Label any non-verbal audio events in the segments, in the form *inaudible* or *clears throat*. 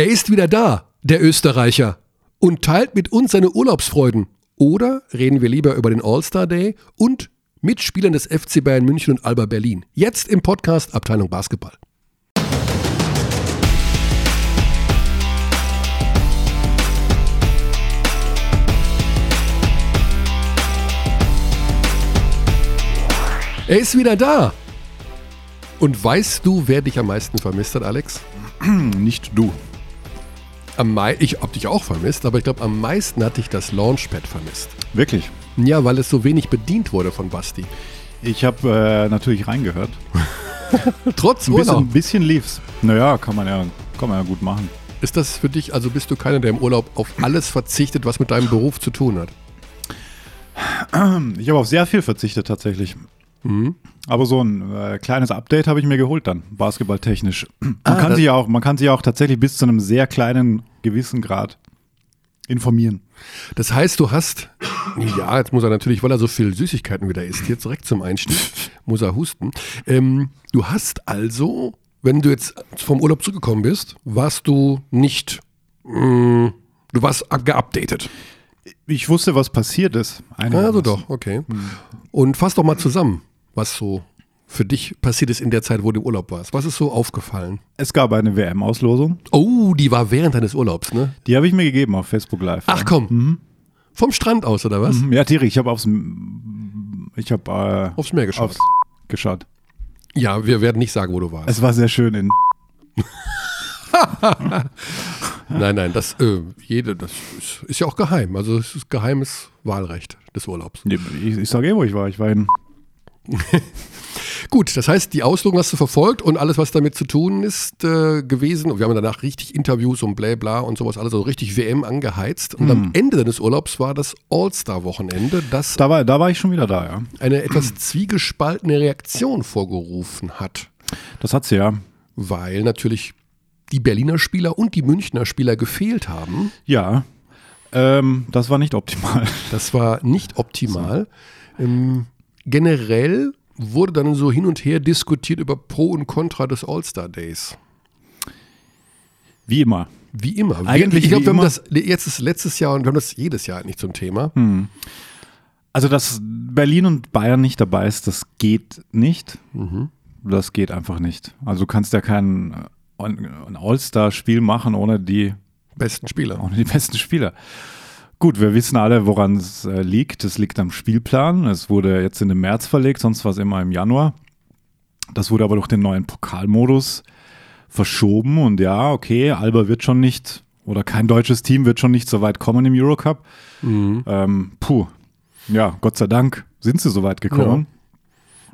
Er ist wieder da, der Österreicher, und teilt mit uns seine Urlaubsfreuden. Oder reden wir lieber über den All-Star Day und Mitspielern des FC Bayern München und Alba Berlin. Jetzt im Podcast Abteilung Basketball. Er ist wieder da. Und weißt du, wer dich am meisten vermisst hat, Alex? *clears throat* Nicht du. Am mei ich hab dich auch vermisst, aber ich glaube, am meisten hat dich das Launchpad vermisst. Wirklich? Ja, weil es so wenig bedient wurde von Basti. Ich habe äh, natürlich reingehört. *laughs* Trotz Ein bisschen, Urlaub. bisschen lief's. Naja, kann man ja, kann man ja gut machen. Ist das für dich, also bist du keiner, der im Urlaub auf alles verzichtet, was mit deinem Beruf zu tun hat? Ich habe auf sehr viel verzichtet tatsächlich. Aber so ein äh, kleines Update habe ich mir geholt dann, basketballtechnisch. *clears throat* Man, Ah, kann sich auch, man kann sich auch tatsächlich bis zu einem sehr kleinen gewissen Grad informieren. Das heißt, du hast, ja, jetzt muss er natürlich, weil er so viel Süßigkeiten wieder isst, hier direkt zum Einstieg, *laughs* muss er husten. Ähm, du hast also, wenn du jetzt vom Urlaub zurückgekommen bist, warst du nicht, mh, du warst geupdatet. Ich wusste, was passiert ist. Also doch, okay. Und fass doch mal zusammen, was so für dich passiert ist in der Zeit, wo du im Urlaub warst. Was ist so aufgefallen? Es gab eine WM-Auslosung. Oh, die war während deines Urlaubs, ne? Die habe ich mir gegeben auf Facebook Live. Ach komm. Vom Strand aus, oder was? Mhm. Ja, Thierry, ich habe aufs, ich habe äh, Aufs Meer geschaut. aufs geschaut. Ja, wir werden nicht sagen, wo du warst. Es war sehr schön in. *laughs* Nein, nein, das, äh, jede, das ist, ist ja auch geheim. Also es ist geheimes Wahlrecht des Urlaubs. Ich, ich sage eh, wo ich war. Ich war in. *laughs* Gut, das heißt, die Auslosung hast du verfolgt und alles, was damit zu tun ist, äh, gewesen. Und wir haben danach richtig Interviews und bla bla und sowas, alles so richtig WM angeheizt. Und am Ende deines Urlaubs war das All-Star-Wochenende, das Da war, da war ich schon wieder da, ja. eine etwas zwiegespaltene Reaktion vorgerufen hat. Das hat sie ja. Weil natürlich die Berliner Spieler und die Münchner Spieler gefehlt haben. Ja. Ähm, das war nicht optimal. Das war nicht optimal. Ähm, generell wurde dann so hin und her diskutiert über Pro und Contra des All-Star Days. Wie immer. Wie immer. Eigentlich ich glaube, wir haben das jetzt ist letztes Jahr und wir haben das jedes Jahr eigentlich zum Thema. Also, dass Berlin und Bayern nicht dabei ist, das geht nicht. Das geht einfach nicht. Also, du kannst ja kein äh, All-Star-Spiel machen ohne die, Besten Spieler. ohne die besten Spieler. Gut, wir wissen alle, woran es äh, liegt. Es liegt am Spielplan. Es wurde jetzt in den März verlegt, sonst war es immer im Januar. Das wurde aber durch den neuen Pokalmodus verschoben. Und ja, okay, Alba wird schon nicht, oder kein deutsches Team wird schon nicht so weit kommen im Eurocup. Ähm, puh, ja, Gott sei Dank sind sie so weit gekommen.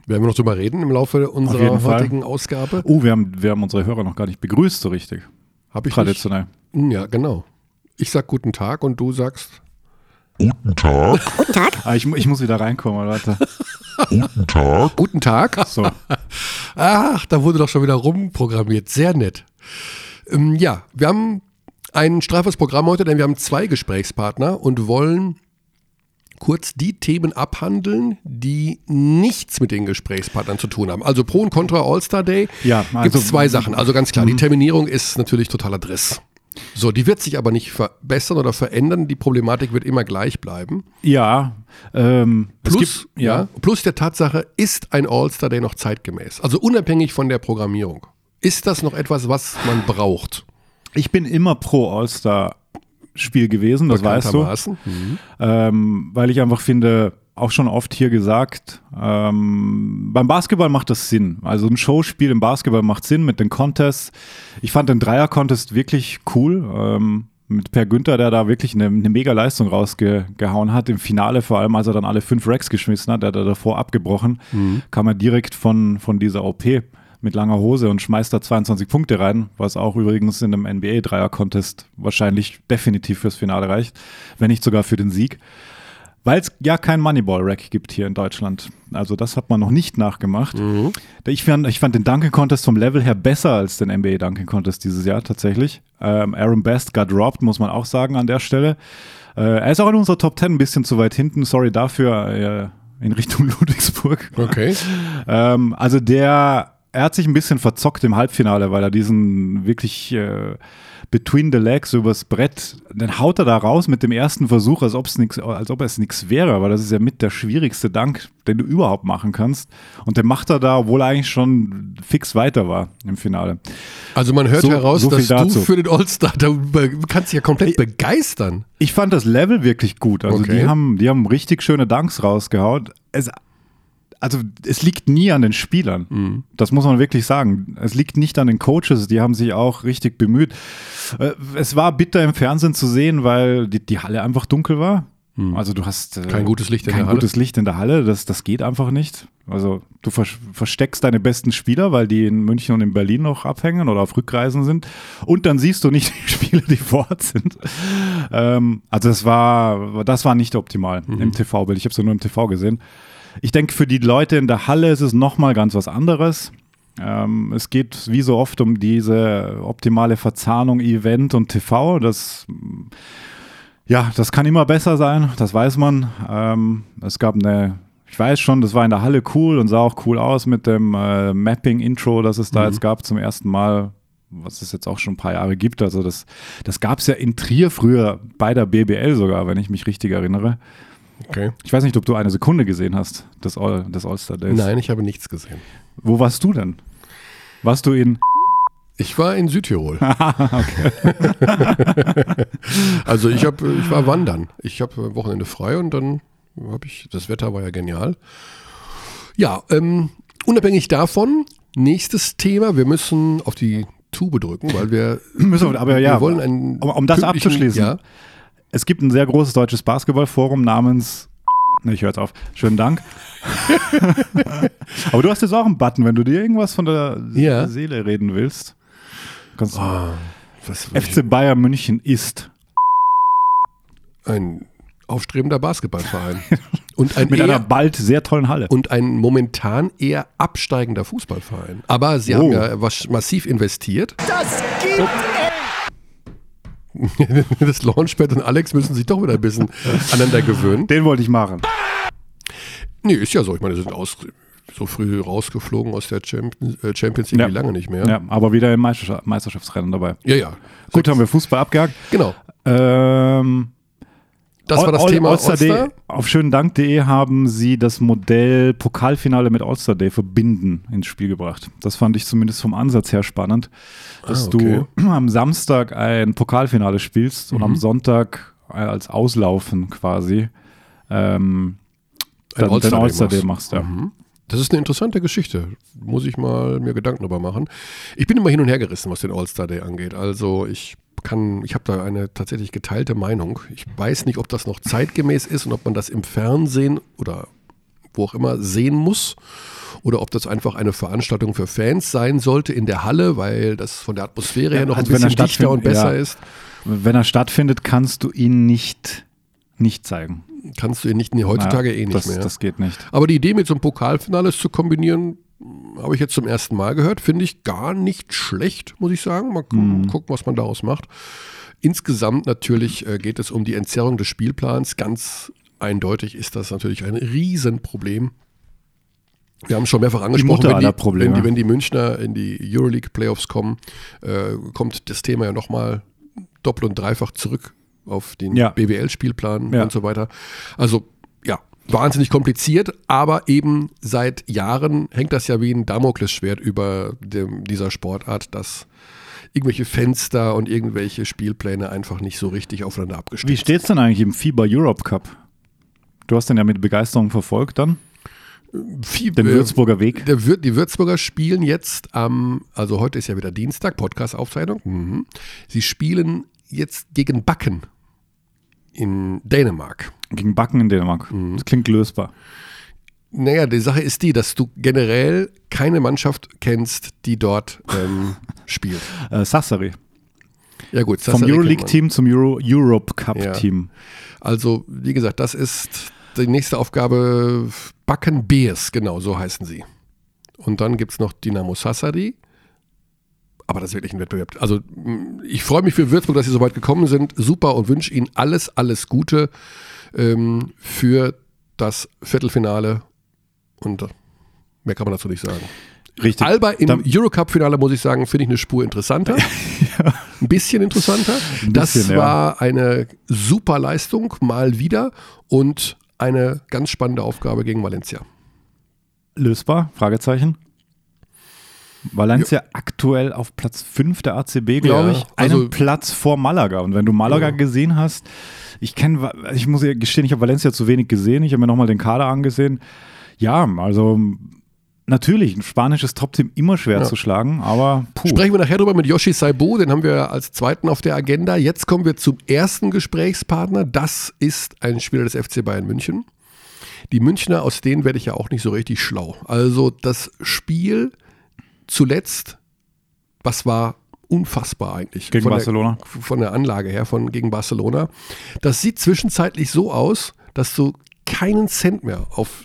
Werden wir noch drüber reden im Laufe unserer jeden Fall. heutigen Ausgabe? Oh, wir haben, wir haben unsere Hörer noch gar nicht begrüßt so richtig. Habe ich Traditionell. nicht? Ja, genau. Ich sag guten Tag und du sagst Ah, ich, ich muss wieder reinkommen, Leute. guten Tag. So. Ach, da wurde doch schon wieder rumprogrammiert. Sehr nett. Ähm, ja, wir haben ein straffes Programm heute, denn wir haben zwei Gesprächspartner und wollen kurz die Themen abhandeln, die nichts mit den Gesprächspartnern zu tun haben. Also Pro und Contra All-Star Day Ja, gibt also- es zwei Sachen. Also ganz klar, die Terminierung ist natürlich totaler Driss. So, die wird sich aber nicht verbessern oder verändern. Die Problematik wird immer gleich bleiben. Ja, ähm, Plus, gibt, ja, plus der Tatsache, ist ein All-Star Day noch zeitgemäß? Also unabhängig von der Programmierung. Ist das noch etwas, was man braucht? ich bin immer pro All-Star-Spiel gewesen, das weißt du. Mhm. ähm, weil ich einfach finde, auch schon oft hier gesagt, ähm, beim Basketball macht das Sinn. Also ein Showspiel im Basketball macht Sinn mit den Contests. Ich fand den Dreier-Contest wirklich cool. Ähm, mit Per Günther, der da wirklich eine, eine mega Leistung rausgehauen hat. Im Finale vor allem, als er dann alle fünf Racks geschmissen hat, der hat er davor abgebrochen, kam er direkt von, von dieser OP mit langer Hose und schmeißt da 22 Punkte rein, was auch übrigens in einem NBA-Dreier-Contest wahrscheinlich definitiv fürs Finale reicht, wenn nicht sogar für den Sieg. Weil es ja kein Moneyball-Rack gibt hier in Deutschland. Also das hat man noch nicht nachgemacht. Ich, fand, ich fand den Dunking Contest vom Level her besser als den NBA Dunking Contest dieses Jahr tatsächlich. Ähm, Aaron Best got dropped, muss man auch sagen an der Stelle. Äh, er ist auch in unserer Top 10 ein bisschen zu weit hinten. Sorry dafür. Äh, in Richtung *laughs* Ludwigsburg. Okay. Ähm, also der er hat sich ein bisschen verzockt im Halbfinale, weil er diesen wirklich äh, between the legs übers Brett, dann haut er da raus mit dem ersten Versuch, als, ob's nix, als ob es nichts wäre, aber das ist ja mit der schwierigste Dank, den du überhaupt machen kannst. Und den macht er da, obwohl er eigentlich schon fix weiter war im Finale. Also man hört So- heraus, so dass dazu. du für den All-Star, du kannst dich ja komplett begeistern. Ich fand das Level wirklich gut. Also Okay. die haben, die haben richtig schöne Danks rausgehauen. Es, also es liegt nie an den Spielern. Mhm. Das muss man wirklich sagen. Es liegt nicht an den Coaches, die haben sich auch richtig bemüht. Äh, Es war bitter im Fernsehen zu sehen, weil die, die Halle einfach dunkel war. Also du hast äh, Mhm. Kein gutes Licht in kein der Halle. gutes Licht in der Halle. Das, das geht einfach nicht. Also du ver versteckst deine besten Spieler, weil die in München und in Berlin noch abhängen oder auf Rückreisen sind. Und dann siehst du nicht *laughs* die Spieler, die vor Ort sind. Ähm, also das war, das war nicht optimal Mhm. im TV-Bild. Ich habe es ja nur im TV gesehen. Ich denke, für die Leute in der Halle ist es nochmal ganz was anderes. Ähm, es geht wie so oft um diese optimale Verzahnung Event und TV. Das, ja, das kann immer besser sein, das weiß man. Ähm, es gab eine, ich weiß schon, das war in der Halle cool und sah auch cool aus mit dem äh, Mapping-Intro, das es da jetzt gab zum ersten Mal, was es jetzt auch schon ein paar Jahre gibt. Also das, das gab es ja in Trier früher bei der BBL sogar, wenn ich mich richtig erinnere. Okay. Ich weiß nicht, ob du eine Sekunde gesehen hast des, All, des All-Star Days. Nein, ich habe nichts gesehen. Wo warst du denn? Warst du in. Ich war in Südtirol. *laughs* *laughs* also ich habe, ich war wandern. Ich habe Wochenende frei und dann habe ich, das Wetter war ja genial. Ja, ähm, unabhängig davon, nächstes Thema, wir müssen auf die Tube drücken, weil wir, Müssen aber ja, wir wollen einen um- um das abzuschließen. Ja, Es gibt ein sehr großes deutsches Basketballforum namens. Ne, ich höre jetzt auf. Schönen Dank. *laughs* Aber du hast jetzt auch einen Button, wenn du dir irgendwas von der Ja. Seele reden willst. Kannst Ah, was, FC Bayern München ist ein aufstrebender Basketballverein *laughs* und ein mit einer eher, bald sehr tollen Halle. und ein momentan eher absteigender Fußballverein. Aber sie haben Oh. ja was, massiv investiert. Das gibt *laughs* Das Launchpad und Alex müssen sich doch wieder ein bisschen *laughs* aneinander gewöhnen. Den wollte ich machen. Nee, ist ja so. Ich meine, sie sind aus, so früh rausgeflogen aus der Champions, äh, Champions League Ja. wie lange nicht mehr. Ja, aber wieder im Meisterschaft- Meisterschaftsrennen dabei. ja. ja. Gut, haben wir Fußball abgehakt. Genau. Ähm, Das war das All- Thema All-Star Day. Auf schönendank.de haben sie das Modell Pokalfinale mit All-Star Day verbinden ins Spiel gebracht. Das fand ich zumindest vom Ansatz her spannend, dass Ah, okay. du *clears throat* am Samstag ein Pokalfinale spielst und Mhm. am Sonntag äh, als Auslaufen quasi ähm, dann All-Star Day All-Star Day machst. machst. Ja. Mhm. Das ist eine interessante Geschichte. Muss ich mal mir Gedanken darüber machen. Ich bin immer hin und her gerissen, was den All-Star Day angeht. Also ich kann, ich habe da eine tatsächlich geteilte Meinung. Ich weiß nicht, ob das noch zeitgemäß ist und ob man das im Fernsehen oder wo auch immer sehen muss oder ob das einfach eine Veranstaltung für Fans sein sollte in der Halle, weil das von der Atmosphäre Ja, her noch also ein bisschen dichter und besser ja. ist. Wenn er stattfindet, kannst du ihn nicht, nicht zeigen. Kannst du ihn nicht, nee, heutzutage Ja, eh nicht das, mehr. Das geht nicht. Aber die Idee mit so einem Pokalfinale zu kombinieren, habe ich jetzt zum ersten Mal gehört. Finde ich gar nicht schlecht, muss ich sagen. Mal Mhm. gucken, was man daraus macht. Insgesamt natürlich äh, geht es um die Entzerrung des Spielplans. Ganz eindeutig ist das natürlich ein Riesenproblem. Wir haben es schon mehrfach angesprochen, Mutter wenn die, Probleme. wenn, die, wenn die Münchner in die Euroleague Playoffs kommen, äh, kommt das Thema ja nochmal doppelt und dreifach zurück auf den Ja. BWL-Spielplan Ja. und so weiter. Also wahnsinnig kompliziert, aber eben seit Jahren hängt das ja wie ein Damoklesschwert über dem, dieser Sportart, dass irgendwelche Fenster und irgendwelche Spielpläne einfach nicht so richtig aufeinander abgestimmt Wie steht's denn eigentlich im FIBA Europe Cup? Du hast den ja mit Begeisterung verfolgt dann, Viel, den äh, Würzburger Weg. Der die Würzburger spielen jetzt am, also heute ist ja wieder Dienstag, Podcast-Aufzeichnung. Mhm. Sie spielen jetzt gegen Backen in Dänemark. Gegen Backen in Dänemark. Mhm. Das klingt lösbar. Naja, die Sache ist die, dass du generell keine Mannschaft kennst, die dort ähm, *laughs* spielt. Äh, Sassari. Ja gut, Vom Sassari man. Euroleague-Team zum Euro Europe Ja. Cup-Team. Also, wie gesagt, das ist die nächste Aufgabe. Backen Bears, genau, so heißen sie. Und dann gibt es noch Dynamo Sassari. Aber das ist wirklich ein Wettbewerb. Also, ich freue mich für Würzburg, dass sie so weit gekommen sind. Super und wünsche ihnen alles, alles Gute ähm, für das Viertelfinale. Und mehr kann man dazu nicht sagen. Richtig. Alba im Eurocup-Finale, muss ich sagen, finde ich eine Spur interessanter. *laughs* Ein bisschen interessanter. Ein das bisschen, ja. war eine super Leistung, mal wieder. Und eine ganz spannende Aufgabe gegen Valencia. Lösbar? Fragezeichen. Valencia aktuell auf Platz 5 der ACB, glaube Ja, ich. also- einen Platz vor Malaga. Und wenn du Malaga Ja. gesehen hast, ich kenne, ich muss ja gestehen, ich habe Valencia zu wenig gesehen. Ich habe mir nochmal den Kader angesehen. Ja, also natürlich, ein spanisches Top-Team immer schwer Ja. zu schlagen, aber puh. Sprechen wir nachher drüber mit Yoshi Saibo, den haben wir als zweiten auf der Agenda. Jetzt kommen wir zum ersten Gesprächspartner. Das ist ein Spieler des FC Bayern München. Die Münchner, aus denen werde ich ja auch nicht so richtig schlau. Also das Spiel zuletzt, was war unfassbar eigentlich. Gegen von Barcelona. Der, von der Anlage her, von gegen Barcelona. Das sieht zwischenzeitlich so aus, dass du keinen Cent mehr auf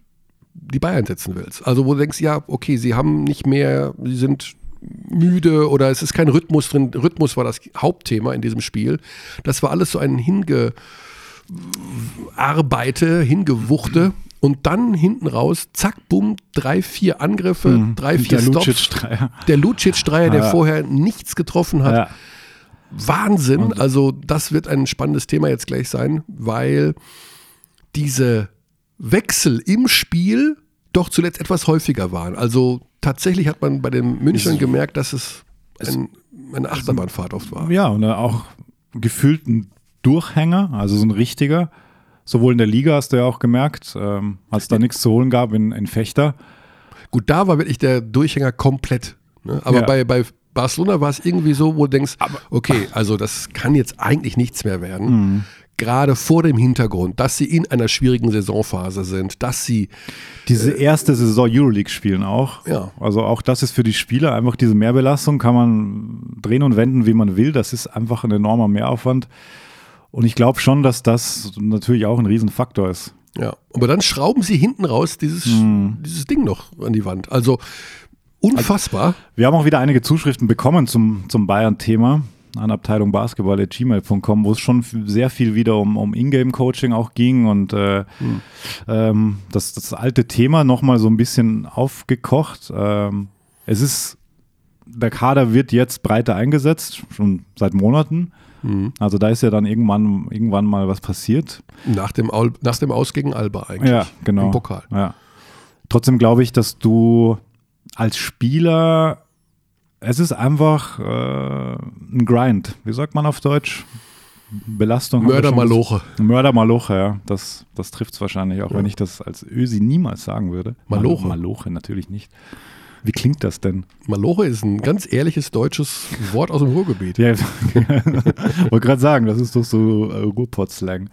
die Bayern setzen willst. Also wo du denkst, ja, okay, sie haben nicht mehr, sie sind müde oder es ist kein Rhythmus drin. Rhythmus war das Hauptthema in diesem Spiel. Das war alles so ein Hingearbeite, Hingewuchte. Und dann hinten raus, zack, bumm, drei, vier Angriffe, drei, vier Mhm. der Stops. Lucic-Dreier. Der Lucic-Dreier, der Ja. vorher nichts getroffen hat. Ja. Wahnsinn. Also das wird ein spannendes Thema jetzt gleich sein, weil diese Wechsel im Spiel doch zuletzt etwas häufiger waren. Also tatsächlich hat man bei den Münchnern gemerkt, dass es ein, eine Achterbahnfahrt oft war. Ja, und auch gefühlt ein Durchhänger, also so ein richtiger. Sowohl in der Liga hast du ja auch gemerkt, ähm, als da nichts zu holen gab in, in Fechter. Gut, da war wirklich der Durchhänger komplett. Ne? Aber Ja. bei, bei Barcelona war es irgendwie so, wo du denkst, okay, also das kann jetzt eigentlich nichts mehr werden. Mhm. Gerade vor dem Hintergrund, dass sie in einer schwierigen Saisonphase sind, dass sie Diese erste Saison Euroleague spielen auch. Ja. Also auch das ist für die Spieler einfach diese Mehrbelastung, kann man drehen und wenden, wie man will. Das ist einfach ein enormer Mehraufwand. Und ich glaube schon, dass das natürlich auch ein Riesenfaktor ist. Ja, aber dann schrauben sie hinten raus dieses, Mhm. dieses Ding noch an die Wand. Also unfassbar. Wir haben auch wieder einige Zuschriften bekommen zum, zum Bayern-Thema an Abteilung Basketball.gmail.com, wo es schon sehr viel wieder um, um Ingame-Coaching auch ging und äh, ähm, das, das alte Thema nochmal so ein bisschen aufgekocht. Ähm, es ist, der Kader wird jetzt breiter eingesetzt, schon seit Monaten. Also da ist ja dann irgendwann, irgendwann mal was passiert. Nach dem, Al nach dem Aus gegen Alba eigentlich. Ja, genau. Im Pokal. Ja. Trotzdem glaube ich, dass du als Spieler, es ist einfach äh, ein Grind. Wie sagt man auf Deutsch? Belastung. Mördermaloche. Mördermaloche, ja. Das, das trifft es wahrscheinlich, auch wenn ich das als Ösi niemals sagen würde. Maloche. Mal- Maloche natürlich nicht. Wie klingt das denn? Maloche ist ein ganz ehrliches deutsches Wort aus dem Ruhrgebiet. Ja, *laughs* wollte gerade sagen, das ist doch so äh, Ruhrpott-Slang.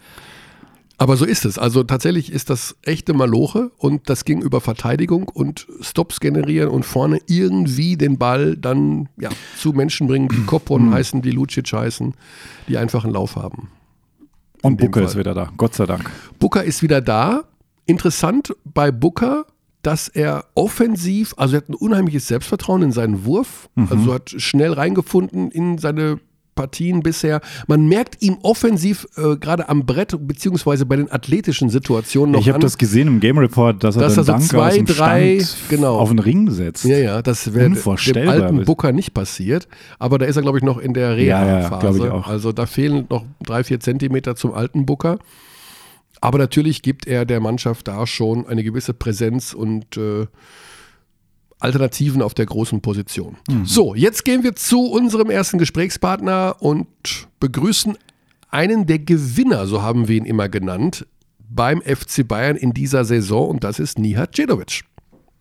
Aber so ist es. Also tatsächlich ist das echte Maloche und das ging über Verteidigung und Stops generieren und vorne irgendwie den Ball dann ja, zu Menschen bringen, die Kopon *clears throat* heißen, die Lucic heißen, die einfach einen Lauf haben. Und Bucke ist wieder da, Gott sei Dank. Booker ist wieder da. Interessant bei Booker, dass er offensiv, also er hat ein unheimliches Selbstvertrauen in seinen Wurf, also hat schnell reingefunden in seine Partien bisher. Man merkt ihm offensiv äh, gerade am Brett beziehungsweise bei den athletischen Situationen noch Ich habe das gesehen im Game Report, dass er Dass er so Dank zwei, drei, genau. auf den Ring setzt. ja, ja, das wäre dem alten Booker nicht passiert. Aber da ist er, glaube ich, noch in der Ja, ja, Reha-Phase. ich auch. Also da fehlen noch drei, vier Zentimeter zum alten Booker. Aber natürlich gibt er der Mannschaft da schon eine gewisse Präsenz und äh, Alternativen auf der großen Position. Mhm. So, jetzt gehen wir zu unserem ersten Gesprächspartner und begrüßen einen der Gewinner, so haben wir ihn immer genannt, beim FC Bayern in dieser Saison und das ist Nihat Cedovic.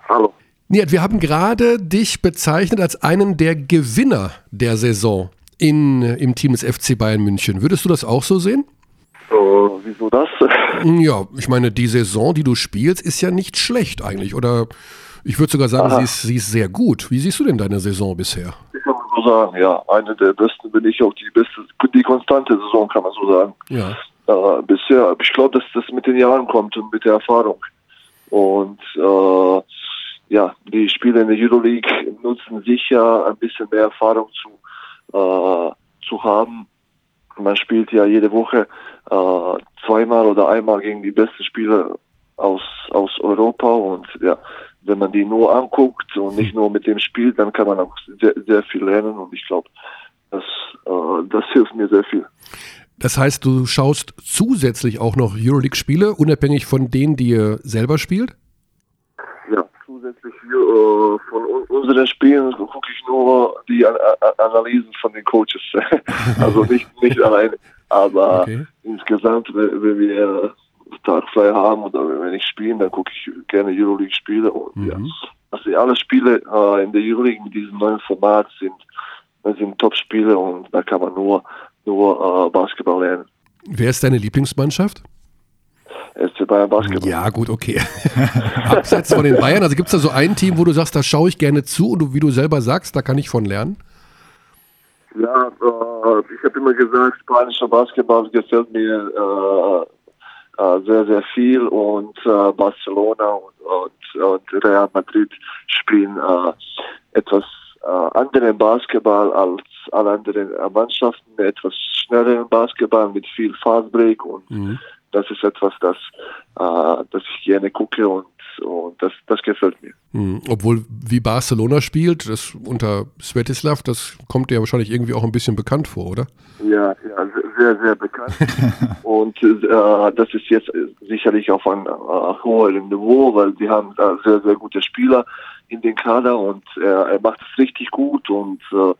Hallo. Nihat, wir haben gerade dich bezeichnet als einen der Gewinner der Saison in, im Team des FC Bayern München. Würdest du das auch so sehen? Äh, wieso das? *laughs* Ja, ich meine, die Saison, die du spielst, ist ja nicht schlecht eigentlich. Oder ich würde sogar sagen, sie ist, sie ist sehr gut. Wie siehst du denn deine Saison bisher? Ich kann man so sagen, ja. Eine der besten bin ich auch die beste, die konstante Saison, kann man so sagen. Ja. Äh, bisher, aber ich glaube, dass das mit den Jahren kommt und mit der Erfahrung. Und äh, ja, die Spieler in der Euroleague nutzen sicher ein bisschen mehr Erfahrung zu, äh, zu haben. Man spielt ja jede Woche äh, zweimal oder einmal gegen die besten Spieler aus, aus Europa und ja, wenn man die nur anguckt und nicht nur mit dem spielt, dann kann man auch sehr, sehr viel lernen und ich glaube, das, äh, das hilft mir sehr viel. Das heißt, du schaust zusätzlich auch noch Euroleague-Spiele, unabhängig von denen, die ihr selber spielt? Zusätzlich äh, von unseren Spielen gucke ich nur die An Analysen von den Coaches. *laughs* also nicht, nicht alleine, aber okay. insgesamt, wenn wir Tag frei haben oder wenn ich spiele, dann gucke ich gerne Euroleague-Spiele. Und mhm. ja, also alle Spiele äh, in der Euroleague mit diesem neuen Format sind, sind Top-Spiele und da kann man nur, nur äh, Basketball lernen. Wer ist deine Lieblingsmannschaft? SC Bayern Basketball. Ja, gut, okay. *laughs* Abseits von den Bayern, also gibt es da so ein Team, wo du sagst, da schaue ich gerne zu und du, wie du selber sagst, da kann ich von lernen? Ja, äh, ich habe immer gesagt, spanischer Basketball gefällt mir äh, äh, sehr, sehr viel und äh, Barcelona und, und, und, Real Madrid spielen äh, etwas äh, anderen Basketball als alle anderen Mannschaften, etwas schnelleren Basketball mit viel Fastbreak und mhm. Das ist etwas, das, äh, das ich gerne gucke und und das, das gefällt mir. Mhm. Obwohl, wie Barcelona spielt, das unter Svetislav, das kommt dir wahrscheinlich irgendwie auch ein bisschen bekannt vor, oder? Ja, ja sehr, sehr bekannt. *laughs* und äh, das ist jetzt sicherlich auf einem äh, hohen Niveau, weil sie haben äh, sehr, sehr gute Spieler in den Kader und er macht es richtig gut und äh,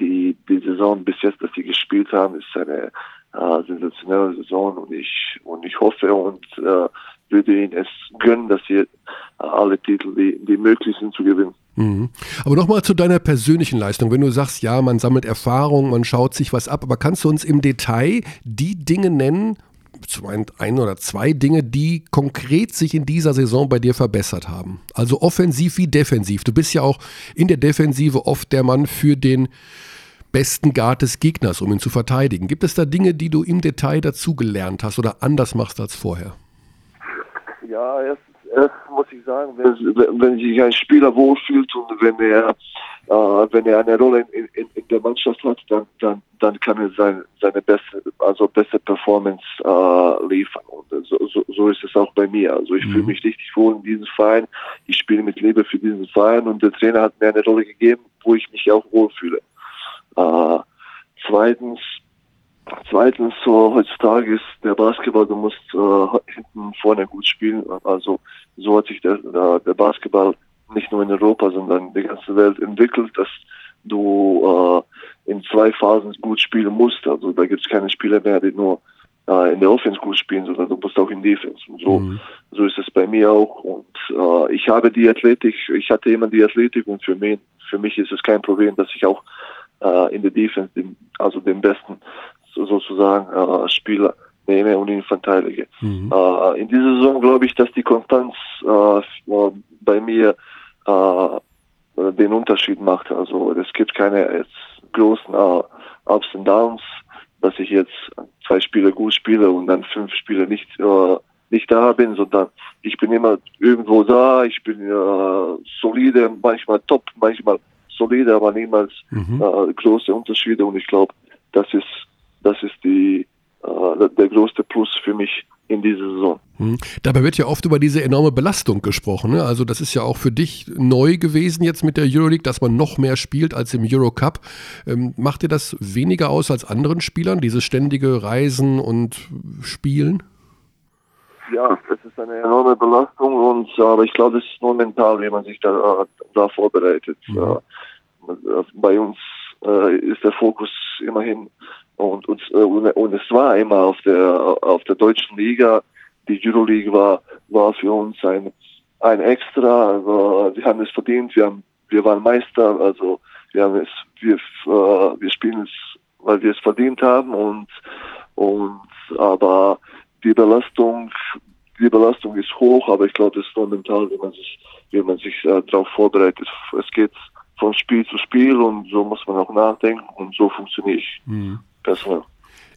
die, die Saison bis jetzt, dass sie gespielt haben, ist eine äh, sensationelle Saison und ich und ich hoffe und äh, würde ihnen es gönnen, dass sie alle Titel, die, die möglich sind, zu gewinnen. Mhm. Aber nochmal zu deiner persönlichen Leistung. Wenn du sagst, ja, man sammelt Erfahrung, man schaut sich was ab, aber kannst du uns im Detail die Dinge nennen, ein oder zwei Dinge, die konkret sich in dieser Saison bei dir verbessert haben? Also offensiv wie defensiv. Du bist ja auch in der Defensive oft der Mann für den besten Guard des Gegners, um ihn zu verteidigen. Gibt es da Dinge, die du im Detail dazu gelernt hast oder anders machst als vorher? Ja, erst, erst muss ich sagen, wenn, wenn sich ein Spieler wohlfühlt und wenn er äh, wenn er eine Rolle in, in, in, der Mannschaft hat, dann, dann, dann kann er sein, seine beste, also beste Performance äh, liefern. Und so, so, so ist es auch bei mir. Also ich mhm. fühle mich richtig wohl in diesem Verein. Ich spiele mit Liebe für diesen Verein und der Trainer hat mir eine Rolle gegeben, wo ich mich auch wohlfühle. Äh, zweitens, Zweitens, so heutzutage ist der Basketball, du musst äh, hinten vorne gut spielen. Also so hat sich der, der, Basketball nicht nur in Europa, sondern in der ganzen Welt entwickelt, dass du äh, in zwei Phasen gut spielen musst. Also da gibt es keine Spieler mehr, die nur äh, in der Offense gut spielen, sondern du musst auch in Defense. Und so, mhm. so ist es bei mir auch. Und äh, ich habe die Athletik, ich hatte immer die Athletik und für mich, für mich ist es kein Problem, dass ich auch äh, in der Defense, den, also den besten sozusagen äh, Spieler nehme und ihn verteidige. Mhm. Äh, in dieser Saison glaube ich, dass die Konstanz äh, bei mir äh, den Unterschied macht. Also es gibt keine jetzt großen äh, Ups und Downs, dass ich jetzt zwei Spiele gut spiele und dann fünf Spiele nicht äh, nicht da bin, sondern ich bin immer irgendwo da, ich bin äh, solide, manchmal top, manchmal solide, aber niemals mhm. äh, große Unterschiede und ich glaube, das ist das ist die, äh, der größte Plus für mich in dieser Saison. Hm. Dabei wird ja oft über diese enorme Belastung gesprochen. Ne? Also das ist ja auch für dich neu gewesen jetzt mit der Euroleague, dass man noch mehr spielt als im Eurocup. Ähm, macht dir das weniger aus als anderen Spielern, dieses ständige Reisen und Spielen? Ja, das ist eine enorme Belastung und aber ich glaube, es ist nur mental, wie man sich da, da vorbereitet. Mhm. Bei uns äh, ist der Fokus immerhin und, und, äh, und, und es war immer auf der, auf der deutschen Liga, die Euroleague war, war für uns ein, ein Extra, also wir haben es verdient, wir haben, wir waren Meister, also wir haben es, wir, äh, wir spielen es, weil wir es verdient haben und, und, aber die Belastung, die Belastung ist hoch, aber ich glaube, das ist nur mental, wie man sich, wie man sich äh, darauf vorbereitet. Es geht von Spiel zu Spiel und so muss man auch nachdenken und so funktioniere ich. Mhm. Personal.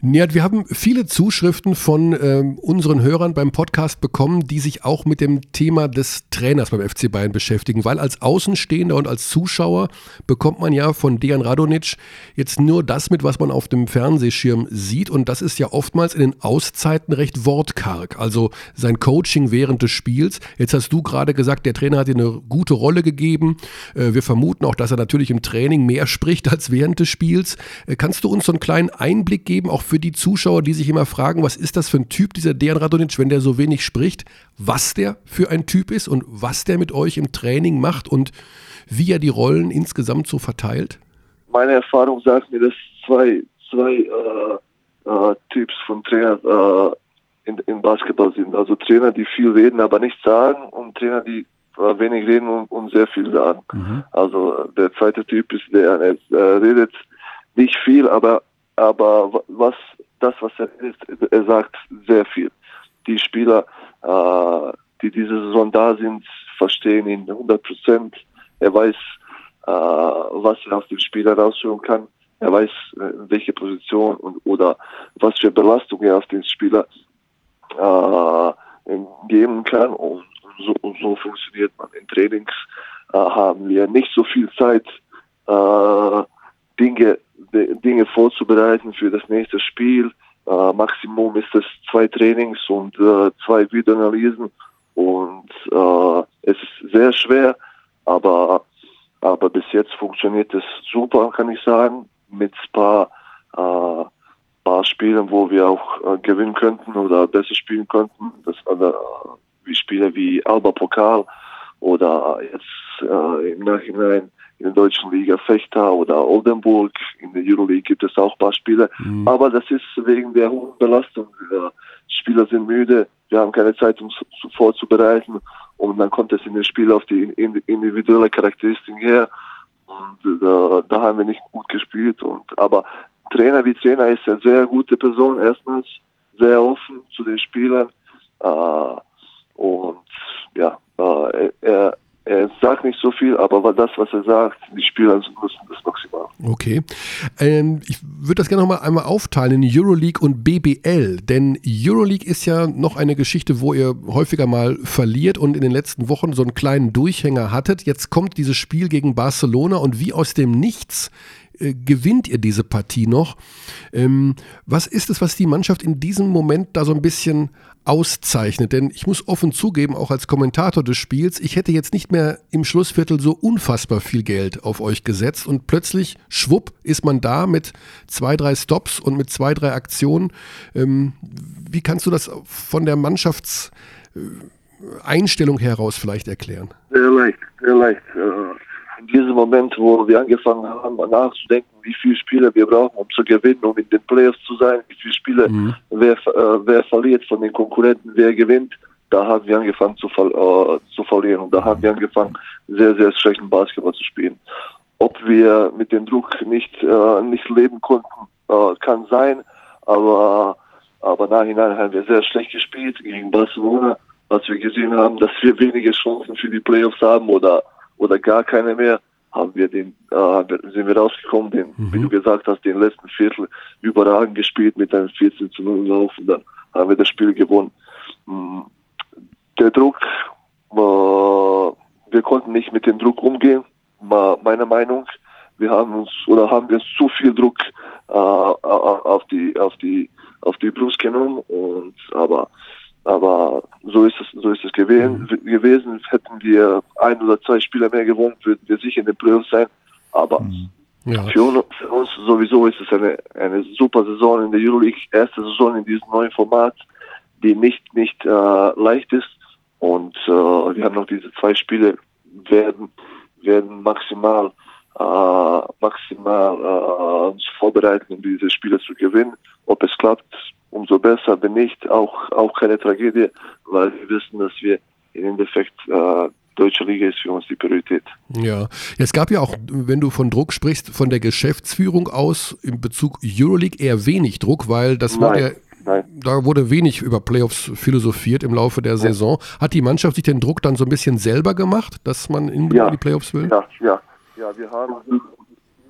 Nihat, wir haben viele Zuschriften von ähm, unseren Hörern beim Podcast bekommen, die sich auch mit dem Thema des Trainers beim FC Bayern beschäftigen, weil als Außenstehender und als Zuschauer bekommt man ja von Dejan Radonic jetzt nur das mit, was man auf dem Fernsehschirm sieht und das ist ja oftmals in den Auszeiten recht wortkarg, also sein Coaching während des Spiels. Jetzt hast du gerade gesagt, der Trainer hat dir eine gute Rolle gegeben. Äh, wir vermuten auch, dass er natürlich im Training mehr spricht als während des Spiels. Äh, kannst du uns so einen kleinen Einblick geben, auch für die Zuschauer, die sich immer fragen, was ist das für ein Typ, dieser Dejan Radonic, wenn der so wenig spricht, was der für ein Typ ist und was der mit euch im Training macht und wie er die Rollen insgesamt so verteilt? Meine Erfahrung sagt mir, dass zwei, zwei äh, äh, Typs von Trainer äh, in, in Basketball sind. Also Trainer, die viel reden, aber nichts sagen und Trainer, die äh, wenig reden und, und, sehr viel sagen. Mhm. Also der zweite Typ ist der, der äh, redet nicht viel, aber aber was das, was er ist, er sagt sehr viel. Die Spieler, äh, die diese Saison da sind, verstehen ihn 100 Prozent. Er weiß, äh, was er aus dem Spieler rausholen kann. Er weiß, äh, welche Position und oder was für Belastung er auf den Spieler äh, geben kann. Und so, und so funktioniert man. In Trainings äh, haben wir nicht so viel Zeit, äh, Dinge Dinge vorzubereiten für das nächste Spiel. Äh, Maximum ist es zwei Trainings und äh, zwei Videoanalysen und äh, es ist sehr schwer, aber aber bis jetzt funktioniert es super, kann ich sagen, mit ein paar, äh, paar Spielen, wo wir auch äh, gewinnen könnten oder besser spielen könnten. Das, wie Spiele wie Alba Pokal oder jetzt äh, im Nachhinein in der deutschen Liga Fechter oder Oldenburg. In der Euroleague gibt es auch ein paar Spiele. Mhm. Aber das ist wegen der hohen Belastung. Die Spieler sind müde, wir haben keine Zeit, um es vorzubereiten. Und dann kommt es in den Spiel auf die individuelle Charakteristik her. Und äh, da haben wir nicht gut gespielt. Und, aber Trainer wie Trainer ist eine sehr gute Person. Erstmals sehr offen zu den Spielern. Äh, und ja, äh, er, er sagt nicht so viel, aber das, was er sagt, die Spieler nutzen das maximal. Okay. Ähm, ich würde das gerne noch mal einmal aufteilen in Euroleague und BBL, denn Euroleague ist ja noch eine Geschichte, wo ihr häufiger mal verliert und in den letzten Wochen so einen kleinen Durchhänger hattet. Jetzt kommt dieses Spiel gegen Barcelona und wie aus dem Nichts äh, gewinnt ihr diese Partie noch. Ähm, was ist es, was die Mannschaft in diesem Moment da so ein bisschen auszeichnet? Denn ich muss offen zugeben, auch als Kommentator des Spiels, ich hätte jetzt nicht mehr im Schlussviertel so unfassbar viel Geld auf euch gesetzt und plötzlich, schwupp, ist man da mit zwei, drei Stops und mit zwei, drei Aktionen. Ähm, wie kannst du das von der Mannschaftseinstellung heraus vielleicht erklären? Sehr leicht, sehr leicht. In diesem Moment, wo wir angefangen haben, nachzudenken, wie viele Spiele wir brauchen, um zu gewinnen, um in den Playoffs zu sein, wie viele Spiele, mhm. wer, äh, wer verliert von den Konkurrenten, wer gewinnt, da haben wir angefangen zu, äh, zu verlieren und da haben wir angefangen, sehr, sehr schlechten Basketball zu spielen. Ob wir mit dem Druck nicht, äh, nicht leben konnten, äh, kann sein, aber, aber nachhinein haben wir sehr schlecht gespielt gegen Barcelona, als wir gesehen haben, dass wir wenige Chancen für die Playoffs haben oder oder gar keine mehr, haben wir den, äh, sind wir rausgekommen, den, mhm. wie du gesagt hast, den letzten Viertel überragend gespielt mit einem 14 zu 0 Lauf und dann haben wir das Spiel gewonnen. Mm, der Druck, äh, wir konnten nicht mit dem Druck umgehen, meiner Meinung. Wir haben uns oder haben wir zu viel Druck äh, auf die auf die auf die Brust genommen und aber aber so ist es, so ist es gewesen. Mhm. gewesen. Hätten wir ein oder zwei Spieler mehr gewonnen, würden wir sicher in den Playoffs sein. Aber mhm. ja. für, für, uns sowieso ist es eine, eine super Saison in der Euroleague, erste Saison in diesem neuen Format, die nicht, nicht äh, leicht ist. Und äh, wir haben noch diese zwei Spiele, werden, werden maximal, äh, maximal äh, uns vorbereiten, um diese Spiele zu gewinnen. Ob es klappt, umso besser. Wenn nicht, auch, auch keine Tragödie, weil wir wissen, dass wir im Endeffekt äh, deutsche Liga ist für uns die Priorität. Ja, es gab ja auch, wenn du von Druck sprichst, von der Geschäftsführung aus in Bezug Euroleague eher wenig Druck, weil das Nein. wurde ja Nein. Da wurde wenig über Playoffs philosophiert im Laufe der Saison. Hat die Mannschaft sich den Druck dann so ein bisschen selber gemacht, dass man in ja. die Playoffs will? Ja, ja, ja. Wir haben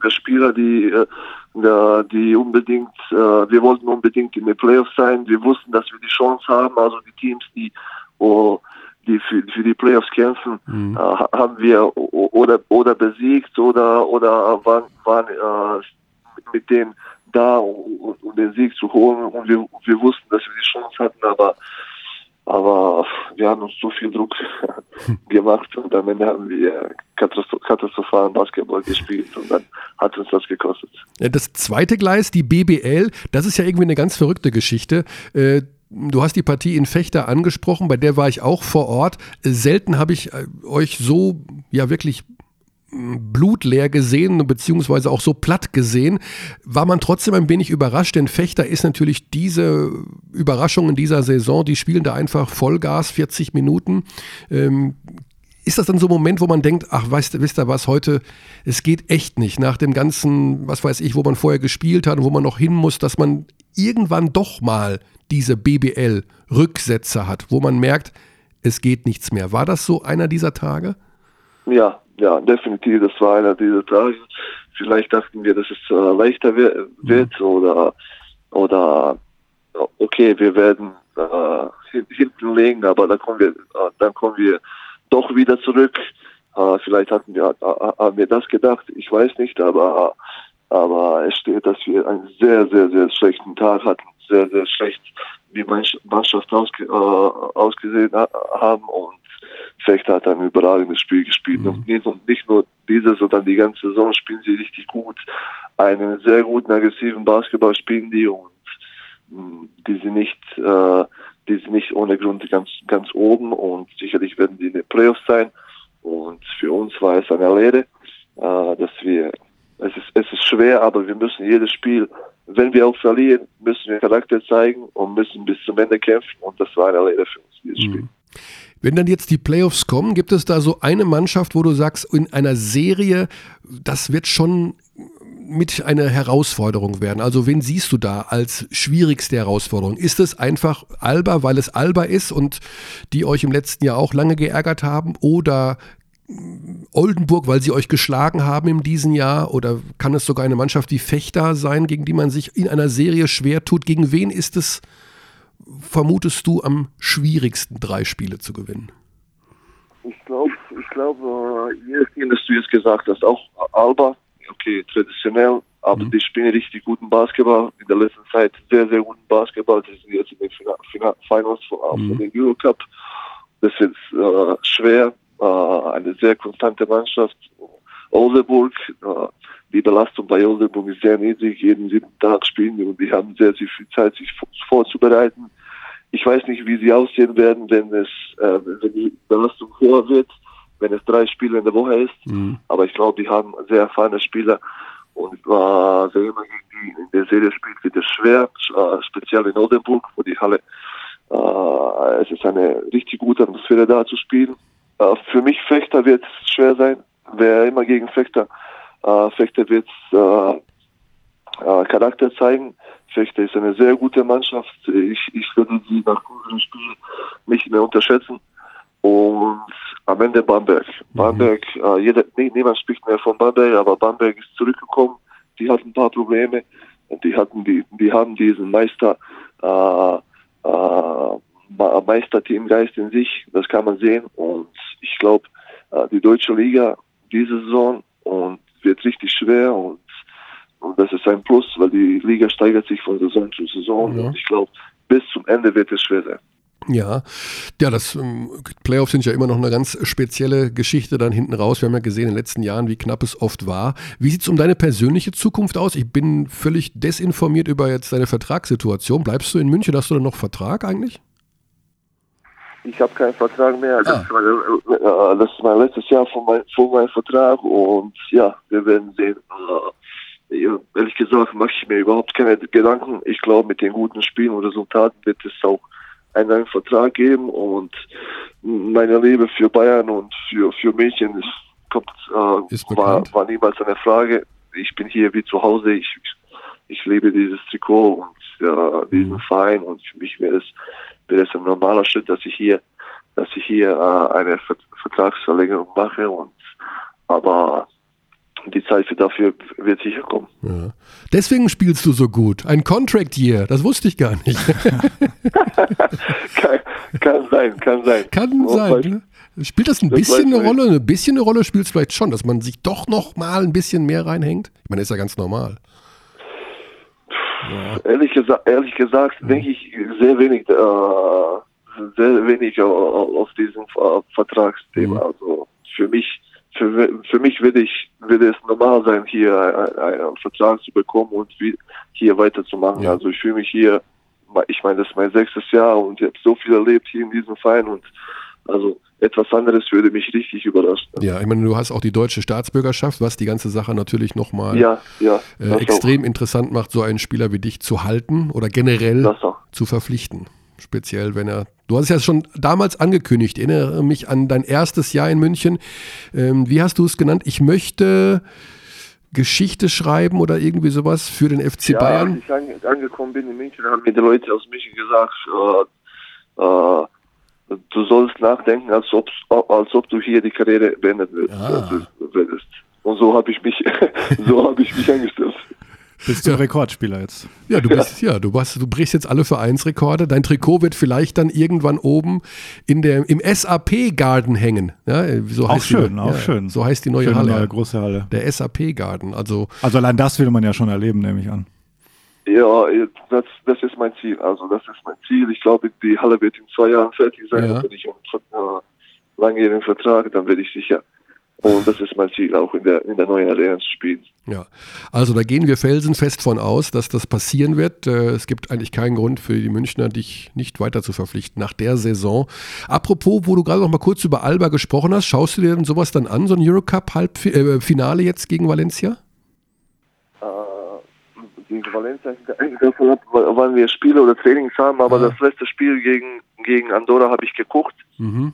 wir Spieler, die, äh, die unbedingt, äh, wir wollten unbedingt in den Playoffs sein. Wir wussten, dass wir die Chance haben. Also die Teams, die, oh, die für, für die Playoffs kämpfen, mhm. äh, haben wir oder oder besiegt oder oder waren, waren mit denen da, um, um den Sieg zu holen. Und wir, wir wussten, dass wir die Chance hatten, aber aber wir haben uns so viel Druck *laughs* gemacht und am Ende haben wir katastrophalen Basketball gespielt und dann hat uns das gekostet. Das zweite Gleis, die BBL, das ist ja irgendwie eine ganz verrückte Geschichte. Äh, du hast die Partie in Fechter angesprochen, bei der war ich auch vor Ort. Selten habe ich äh, euch so ja wirklich blutleer gesehen, beziehungsweise auch so platt gesehen, war man trotzdem ein wenig überrascht, denn Fechter ist natürlich diese Überraschung in dieser Saison, die spielen da einfach Vollgas, 40 Minuten. Ähm, ist das dann so ein Moment, wo man denkt, ach, weißt, wisst ihr was, heute, es geht echt nicht, nach dem ganzen, was weiß ich, wo man vorher gespielt hat und wo man noch hin muss, dass man irgendwann doch mal diese BBL-Rücksätze hat, wo man merkt, es geht nichts mehr. War das so einer dieser Tage? Ja, ja, definitiv, das war einer dieser Tage. Vielleicht dachten wir, dass es äh, leichter wird mhm. oder, oder okay, wir werden äh, hinten legen, aber dann kommen wir, äh, dann kommen wir doch wieder zurück. Äh, vielleicht hatten wir, äh, äh, haben wir das gedacht, ich weiß nicht, aber, aber es steht, dass wir einen sehr, sehr, sehr schlechten Tag hatten, sehr, sehr schlecht wie Mannschaft ausge, ausgesehen haben und Fechter hat ein überragendes Spiel gespielt. Mhm. Und nicht, und nicht nur diese, sondern die ganze Saison spielen sie richtig gut. Einen sehr guten, aggressiven Basketball spielen die und mh, mm, die sind nicht, äh, die sind nicht ohne Grund ganz, ganz oben und sicherlich werden die in den Playoffs sein. Und für uns war es eine Lehre, äh, dass wir, es ist, es ist schwer, aber wir müssen jedes Spiel, wenn wir auch verlieren, müssen wir Charakter zeigen und müssen bis zum Ende kämpfen und das war eine Lehre für uns, dieses mhm. Wenn dann jetzt die Playoffs kommen, gibt es da so eine Mannschaft, wo du sagst, in einer Serie, das wird schon mit einer Herausforderung werden? Also wen siehst du da als schwierigste Herausforderung? Ist es einfach Alba, weil es Alba ist und die euch im letzten Jahr auch lange geärgert haben? Oder Oldenburg, weil sie euch geschlagen haben in diesem Jahr? Oder kann es sogar eine Mannschaft wie Fechter sein, gegen die man sich in einer Serie schwer tut? Gegen wen ist es vermutest du am schwierigsten, drei Spiele zu gewinnen? Ich glaube, ich glaube, äh, jedes das du jetzt gesagt hast, auch Alba, okay, traditionell, aber mhm. die spielen richtig guten Basketball. In der letzten Zeit sehr, sehr guten Basketball. Die sind jetzt in den Finals von, mhm. den Eurocup. Das ist äh, schwer, äh, eine sehr konstante Mannschaft. Oldenburg, äh, die Belastung bei Oldenburg ist sehr niedrig. Jeden siebten Tag spielen die und die haben sehr, sehr viel Zeit, sich vorzubereiten. Ich weiß nicht, wie sie aussehen werden, wenn es, äh, wenn die Belastung höher wird, wenn es drei Spiele in der Woche ist. Mhm. Aber ich glaube, die haben sehr erfahrene Spieler und äh, wer immer gegen die in der Serie spielt, wird es schwer, äh, speziell in Oldenburg, wo die Halle, äh, es ist eine richtig gute Atmosphäre da zu spielen. Äh, für mich Fechter wird es schwer sein. Wer immer gegen Fechter Fechter wird äh, äh, Charakter zeigen. Fechter ist eine sehr gute Mannschaft. Ich, ich würde sie nach unserem Spiel nicht mehr unterschätzen. Und am Ende Bamberg. Mhm. Bamberg, äh, jeder, niemand spricht mehr von Bamberg, aber Bamberg ist zurückgekommen. Die hatten ein paar Probleme und die hatten die, die haben diesen Meister, äh, äh, Meisterteamgeist in sich. Das kann man sehen. Und ich glaube, äh, die deutsche Liga diese Saison und wird richtig schwer und, und das ist ein Plus, weil die Liga steigert sich von Saison zu Saison ja. und ich glaube, bis zum Ende wird es schwer sein. Ja, ja, das ähm, Playoffs sind ja immer noch eine ganz spezielle Geschichte dann hinten raus. Wir haben ja gesehen in den letzten Jahren, wie knapp es oft war. Wie sieht es um deine persönliche Zukunft aus? Ich bin völlig desinformiert über jetzt deine Vertragssituation. Bleibst du in München? Hast du denn noch Vertrag eigentlich? Ich habe keinen Vertrag mehr. Ah. Das, war, äh, das ist mein letztes Jahr von, mein, meinem Vertrag und ja, wir werden sehen. Äh, ehrlich gesagt mache ich mir überhaupt keine Gedanken. Ich glaube, mit den guten Spielen und Resultaten wird es auch einen neuen Vertrag geben und meine Liebe für Bayern und für, für Mädchen ist, kommt, äh, ist war, war niemals eine Frage. Ich bin hier wie zu Hause. Ich, ich liebe dieses Trikot und ja, diesen mhm. Verein und für mich wäre es wäre es ein normaler Schritt, dass ich hier, dass ich hier äh, eine Vertragsverlängerung mache und aber die Zeit für dafür wird sicher kommen. Ja. Deswegen spielst du so gut. Ein Contract Year, das wusste ich gar nicht. *laughs* kann, kann, sein, kann sein. Kann Und sein. Ne? Spielt das ein Das bisschen eine ich. Rolle? Ein bisschen eine Rolle spielt es vielleicht schon, dass man sich doch noch mal ein bisschen mehr reinhängt. Ich meine, ist ja ganz normal. Ehrlich, gesa ehrlich gesagt, denke ich sehr wenig, äh, sehr wenig auf diesem Ver Vertragsthema. Mhm. Also für mich, für, für mich würde ich, würde es normal sein, hier einen, Vertrag zu bekommen und hier weiterzumachen. Ja. Also ich fühle mich hier, ich meine, das ist mein sechstes Jahr und ich habe so viel erlebt hier in diesem Verein und also etwas anderes würde mich richtig überraschen. Ja, ich meine, du hast auch die deutsche Staatsbürgerschaft, was die ganze Sache natürlich nochmal Ja, ja, äh, extrem interessant macht, so einen Spieler wie dich zu halten oder generell auch. Auch. zu verpflichten. Speziell, wenn er. Du hast es ja schon damals angekündigt. Ich erinnere mich an dein erstes Jahr in München. Ähm, wie hast du es genannt? Ich möchte Geschichte schreiben oder irgendwie sowas für den FC Ja, Bayern. als ich ange angekommen bin in München, haben mir die Leute aus München gesagt, äh, äh, du sollst nachdenken, als, ob's, als ob du hier die Karriere beendet würdest. Ah. würdest. Und so habe ich mich, *laughs* so habe ich mich eingestellt. Bist du ein Rekordspieler jetzt? Ja, du bist, ja, du, hast, du brichst jetzt alle Vereinsrekorde. Dein Trikot wird vielleicht dann irgendwann oben in der, im SAP Garden hängen. Ja, so Auch heißt schön, die, auch ja, schön. So heißt die neue Schöne Halle. neue große Halle. Der SAP Garden. Also Also allein das will man ja schon erleben, nehme ich an. Ja, das, das ist mein Ziel. Also das ist mein Ziel. Ich glaube, die Halle wird in zwei Jahren fertig sein. Ja. Bin ich einen äh, langjährigen Vertrag, dann werde ich sicher. Und das ist mein Ziel, auch in der, in der neuen Arena zu spielen. Ja, also da gehen wir felsenfest von aus, dass das passieren wird. Äh, Es gibt eigentlich keinen Grund für die Münchner, dich nicht weiter zu verpflichten nach der Saison. Apropos, wo du gerade noch mal kurz über Alba gesprochen hast, schaust du dir denn sowas dann an, so ein Eurocup-Finale jetzt gegen Valencia? Gegen Valencia davon ab, wann wir Spiele oder Trainings haben, aber Ah. das letzte Spiel gegen, gegen Andorra habe ich geguckt Mhm.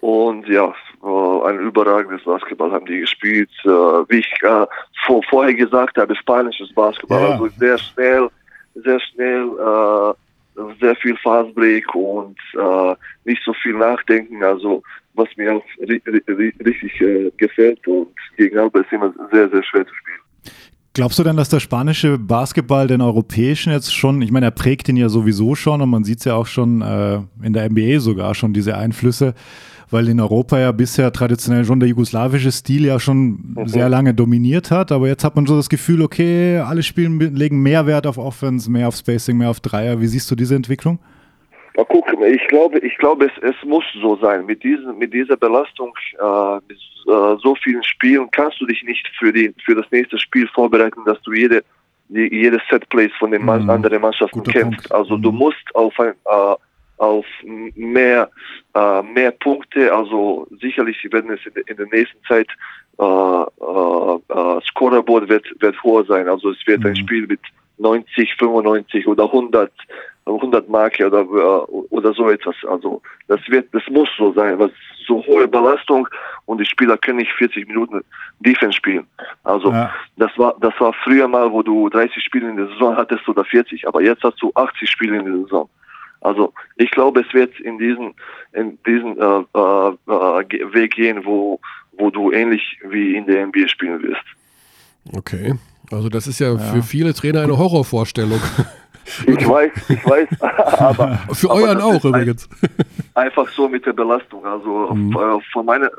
und ja, ein überragendes Basketball haben die gespielt. Äh, wie ich äh, vor, vorher gesagt habe, spanisches Basketball, Ja. also sehr schnell, sehr schnell, äh, sehr viel Fastbreak und nicht so viel nachdenken, also was mir auch ri ri richtig gefällt und gegen Alba ist immer sehr, sehr schwer zu spielen. Glaubst du denn, dass der spanische Basketball den europäischen jetzt schon, ich meine, er prägt ihn ja sowieso schon und man sieht es ja auch schon äh, in der NBA sogar schon, diese Einflüsse, weil in Europa ja bisher traditionell schon der jugoslawische Stil ja schon sehr lange dominiert hat, aber jetzt hat man so das Gefühl, okay, alle spielen, legen mehr Wert auf Offense, mehr auf Spacing, mehr auf Dreier. Wie siehst du diese Entwicklung? Mal gucken, ich glaube, ich glaube, es, es muss so sein. Mit diesen, mit dieser Belastung, äh, mit äh, so vielen Spielen kannst du dich nicht für die, für das nächste Spiel vorbereiten, dass du jede, die, jede Setplays von den Mhm. anderen Mannschaften kennst. Punkt. Also du Mhm. musst auf ein, äh, auf mehr, äh, mehr Punkte, also sicherlich werden es in, in der nächsten Zeit äh, äh, äh, Scoreboard wird, wird hoher sein. Also es wird ein Mhm. Spiel mit 90, 95 oder 100, 100 Marke oder, äh, oder so etwas. Also das wird, das muss so sein, was so hohe Belastung und die Spieler können nicht 40 Minuten Defense spielen. Also Ja. das war, das war früher mal, wo du 30 Spiele in der Saison hattest oder 40, aber jetzt hast du 80 Spiele in der Saison. Also ich glaube, es wird in diesen in diesen äh, äh, äh, Weg gehen, wo wo du ähnlich wie in der NBA spielen wirst. Okay. Also das ist ja, für viele Trainer eine Horrorvorstellung. *laughs* Ich weiß, ich weiß, *laughs* aber für aber euren auch ist ein- übrigens. *laughs* einfach so mit der Belastung. Also Mhm. äh, von meiner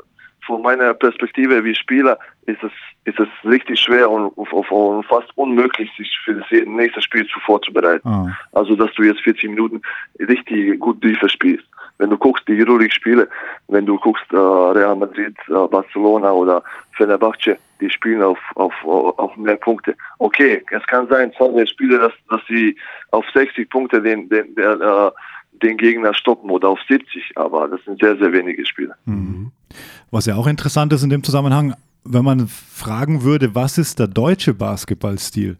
von meiner Perspektive wie Spieler ist es ist es richtig schwer und, und, und fast unmöglich, sich für das nächste Spiel zu vorzubereiten. Ah. Also dass du jetzt 40 Minuten richtig gut Defense spielst. Wenn du guckst die Euroleague-Spiele, wenn du guckst äh, Real Madrid, äh, Barcelona oder Fenerbahce, die spielen auf, auf, auf mehr Punkte. Okay, es kann sein, zwei Spiele, dass, dass sie auf 60 Punkte den, den, der, äh, den Gegner stoppen oder auf 70, aber das sind sehr, sehr wenige Spiele. Mhm. Was ja auch interessant ist in dem Zusammenhang, wenn man fragen würde, was ist der deutsche Basketballstil?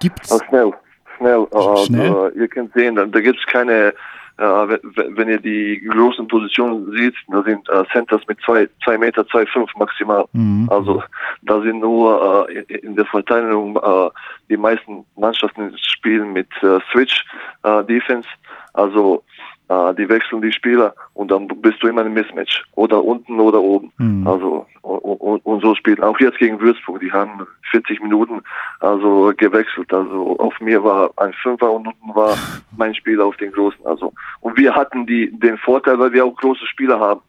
Gibt's? Aber schnell, schnell. Äh, Schnell? Äh, ihr könnt sehen, da, da gibt es keine, wenn, wenn ihr die großen Positionen seht, da sind äh, Centers mit 2 Meter, 2,5 maximal. Mhm. Also da sind nur äh, in, in der Verteidigung äh, die meisten Mannschaften spielen mit äh, Switch äh, Defense. Also äh, die wechseln die Spieler und dann bist du immer ein Mismatch. Oder unten oder oben. Mhm. Also und, und, so spielen. Auch jetzt gegen Würzburg, die haben 40 Minuten also gewechselt. Also auf mir war ein Fünfer und unten war *laughs* mein Spieler auf den Großen. Also und wir hatten die den Vorteil, weil wir auch große Spieler haben.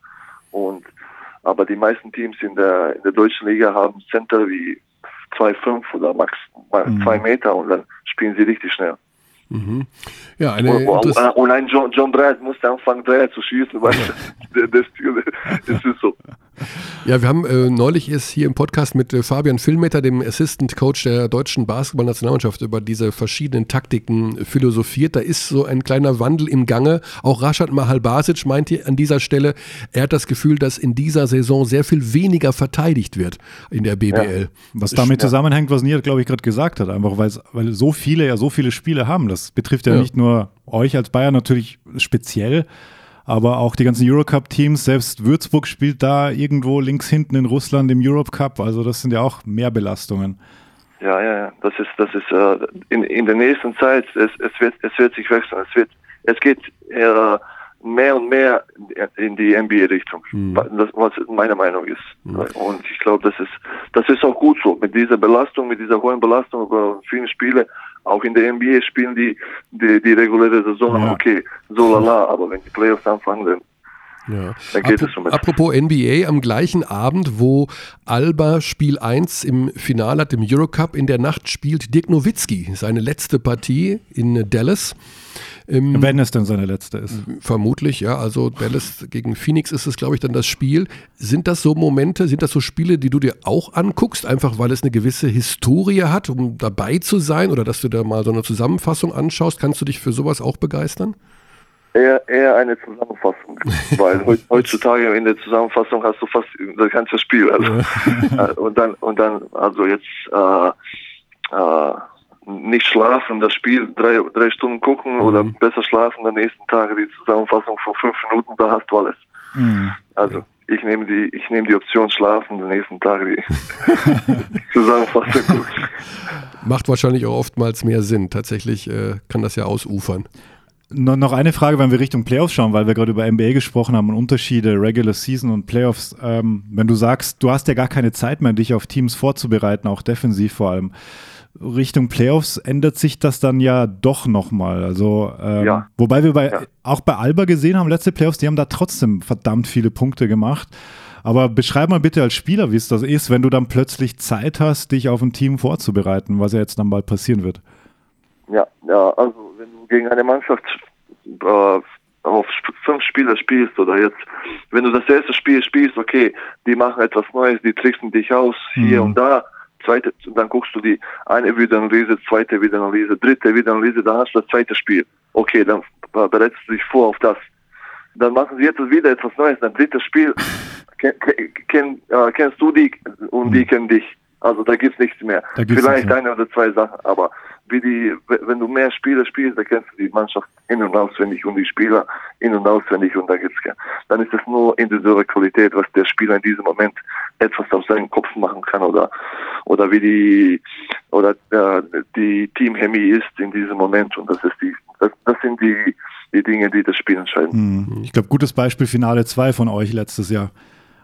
Und aber die meisten Teams in der in der deutschen Liga haben Center wie 2,5 oder max 2 mhm. Meter und dann spielen sie richtig schnell. Mhm. Ja, eine und, und, und, ein John, John Brad musste anfangen, Dreier zu schießen, weil das, das, das ist so. Ja, wir haben äh, neulich ist hier im Podcast mit äh, Fabian Filmeter, dem Assistant Coach der deutschen Basketballnationalmannschaft, über diese verschiedenen Taktiken philosophiert. Da ist so ein kleiner Wandel im Gange. Auch Rashad Mahalbasic meinte an dieser Stelle, er hat das Gefühl, dass in dieser Saison sehr viel weniger verteidigt wird in der BBL. Ja. Was damit zusammenhängt, was Niert, glaube ich, gerade gesagt hat, einfach weil, weil so viele ja so viele Spiele haben. Das betrifft ja, ja. nicht nur euch als Bayern natürlich speziell, aber auch die ganzen Eurocup-Teams, selbst Würzburg spielt da irgendwo links hinten in Russland im Europe Cup, also das sind ja auch mehr Belastungen. Ja, ja, ja, das ist, das ist äh, in, in der nächsten Zeit, es, es, wird, es wird sich wechseln, es wird, es geht äh, mehr und mehr in die NBA-Richtung, mhm. was meine Meinung ist. Mhm. Und ich glaube, das ist, das ist auch gut so. Mit dieser Belastung, mit dieser hohen Belastung über vielen Spiele, auch in der NBA spielen die die, die reguläre Saison ja. okay, so lala, aber wenn die Playoffs anfangen, dann ja. Apropos NBA, am gleichen Abend, wo Alba Spiel 1 im Finale hat, im Eurocup, in der Nacht spielt Dirk Nowitzki seine letzte Partie in Dallas. Ähm, Wenn es denn seine letzte ist. Vermutlich, ja. Also Dallas gegen Phoenix ist es, glaube ich, dann das Spiel. Sind das so Momente, sind das so Spiele, die du dir auch anguckst, einfach weil es eine gewisse Historie hat, um dabei zu sein oder dass du da mal so eine Zusammenfassung anschaust? Kannst du dich für sowas auch begeistern? Eher, eher eine Zusammenfassung, *laughs* weil heutzutage in der Zusammenfassung hast du fast das ganze Spiel. Also, ja. *laughs* Und dann und dann also jetzt äh, äh, nicht schlafen, das Spiel drei, drei Stunden gucken mhm. oder besser schlafen, am nächsten Tag die Zusammenfassung von fünf Minuten, da hast du alles. Mhm. Also ich nehme die, ich nehme die Option schlafen, am nächsten Tag die *laughs* Zusammenfassung gucken. Macht wahrscheinlich auch oftmals mehr Sinn. Tatsächlich äh, kann das ja ausufern. Noch eine Frage, wenn wir Richtung Playoffs schauen, weil wir gerade über NBA gesprochen haben und Unterschiede, Regular Season und Playoffs. Ähm, wenn du sagst, du hast ja gar keine Zeit mehr, dich auf Teams vorzubereiten, auch defensiv vor allem. Richtung Playoffs ändert sich das dann ja doch nochmal. Also, ähm, ja. wobei wir bei, ja. auch bei Alba gesehen haben, letzte Playoffs, die haben da trotzdem verdammt viele Punkte gemacht. Aber beschreib mal bitte als Spieler, wie es das ist, wenn du dann plötzlich Zeit hast, dich auf ein Team vorzubereiten, was ja jetzt dann bald passieren wird. Ja, ja, also wenn du gegen eine Mannschaft äh, auf fünf Spieler spielst oder jetzt, wenn du das erste Spiel spielst, okay, die machen etwas Neues, die tricksen dich aus hier mhm. und da, zweite, dann guckst du die eine Videoanalyse, zweite Videoanalyse, dritte Videoanalyse, dann hast du das zweite Spiel. Okay, dann bereitest du dich vor auf das. Dann machen sie jetzt wieder etwas Neues, dann drittes Spiel, *laughs* kenn, kenn, äh, kennst du die und die kennen dich. Also da gibt's nichts mehr. Vielleicht nichts eine oder zwei Sachen, aber wie die, wenn du mehr Spiele spielst, dann kennst du die Mannschaft in- und auswendig und die Spieler in- und auswendig und da gibt's dann ist es nur individuelle Qualität, was der Spieler in diesem Moment etwas aus seinem Kopf machen kann oder oder wie die oder äh, die Teamchemie ist in diesem Moment und das ist die das, das sind die die Dinge, die das Spiel entscheiden. Hm. Ich glaube, gutes Beispiel Finale 2 von euch letztes Jahr,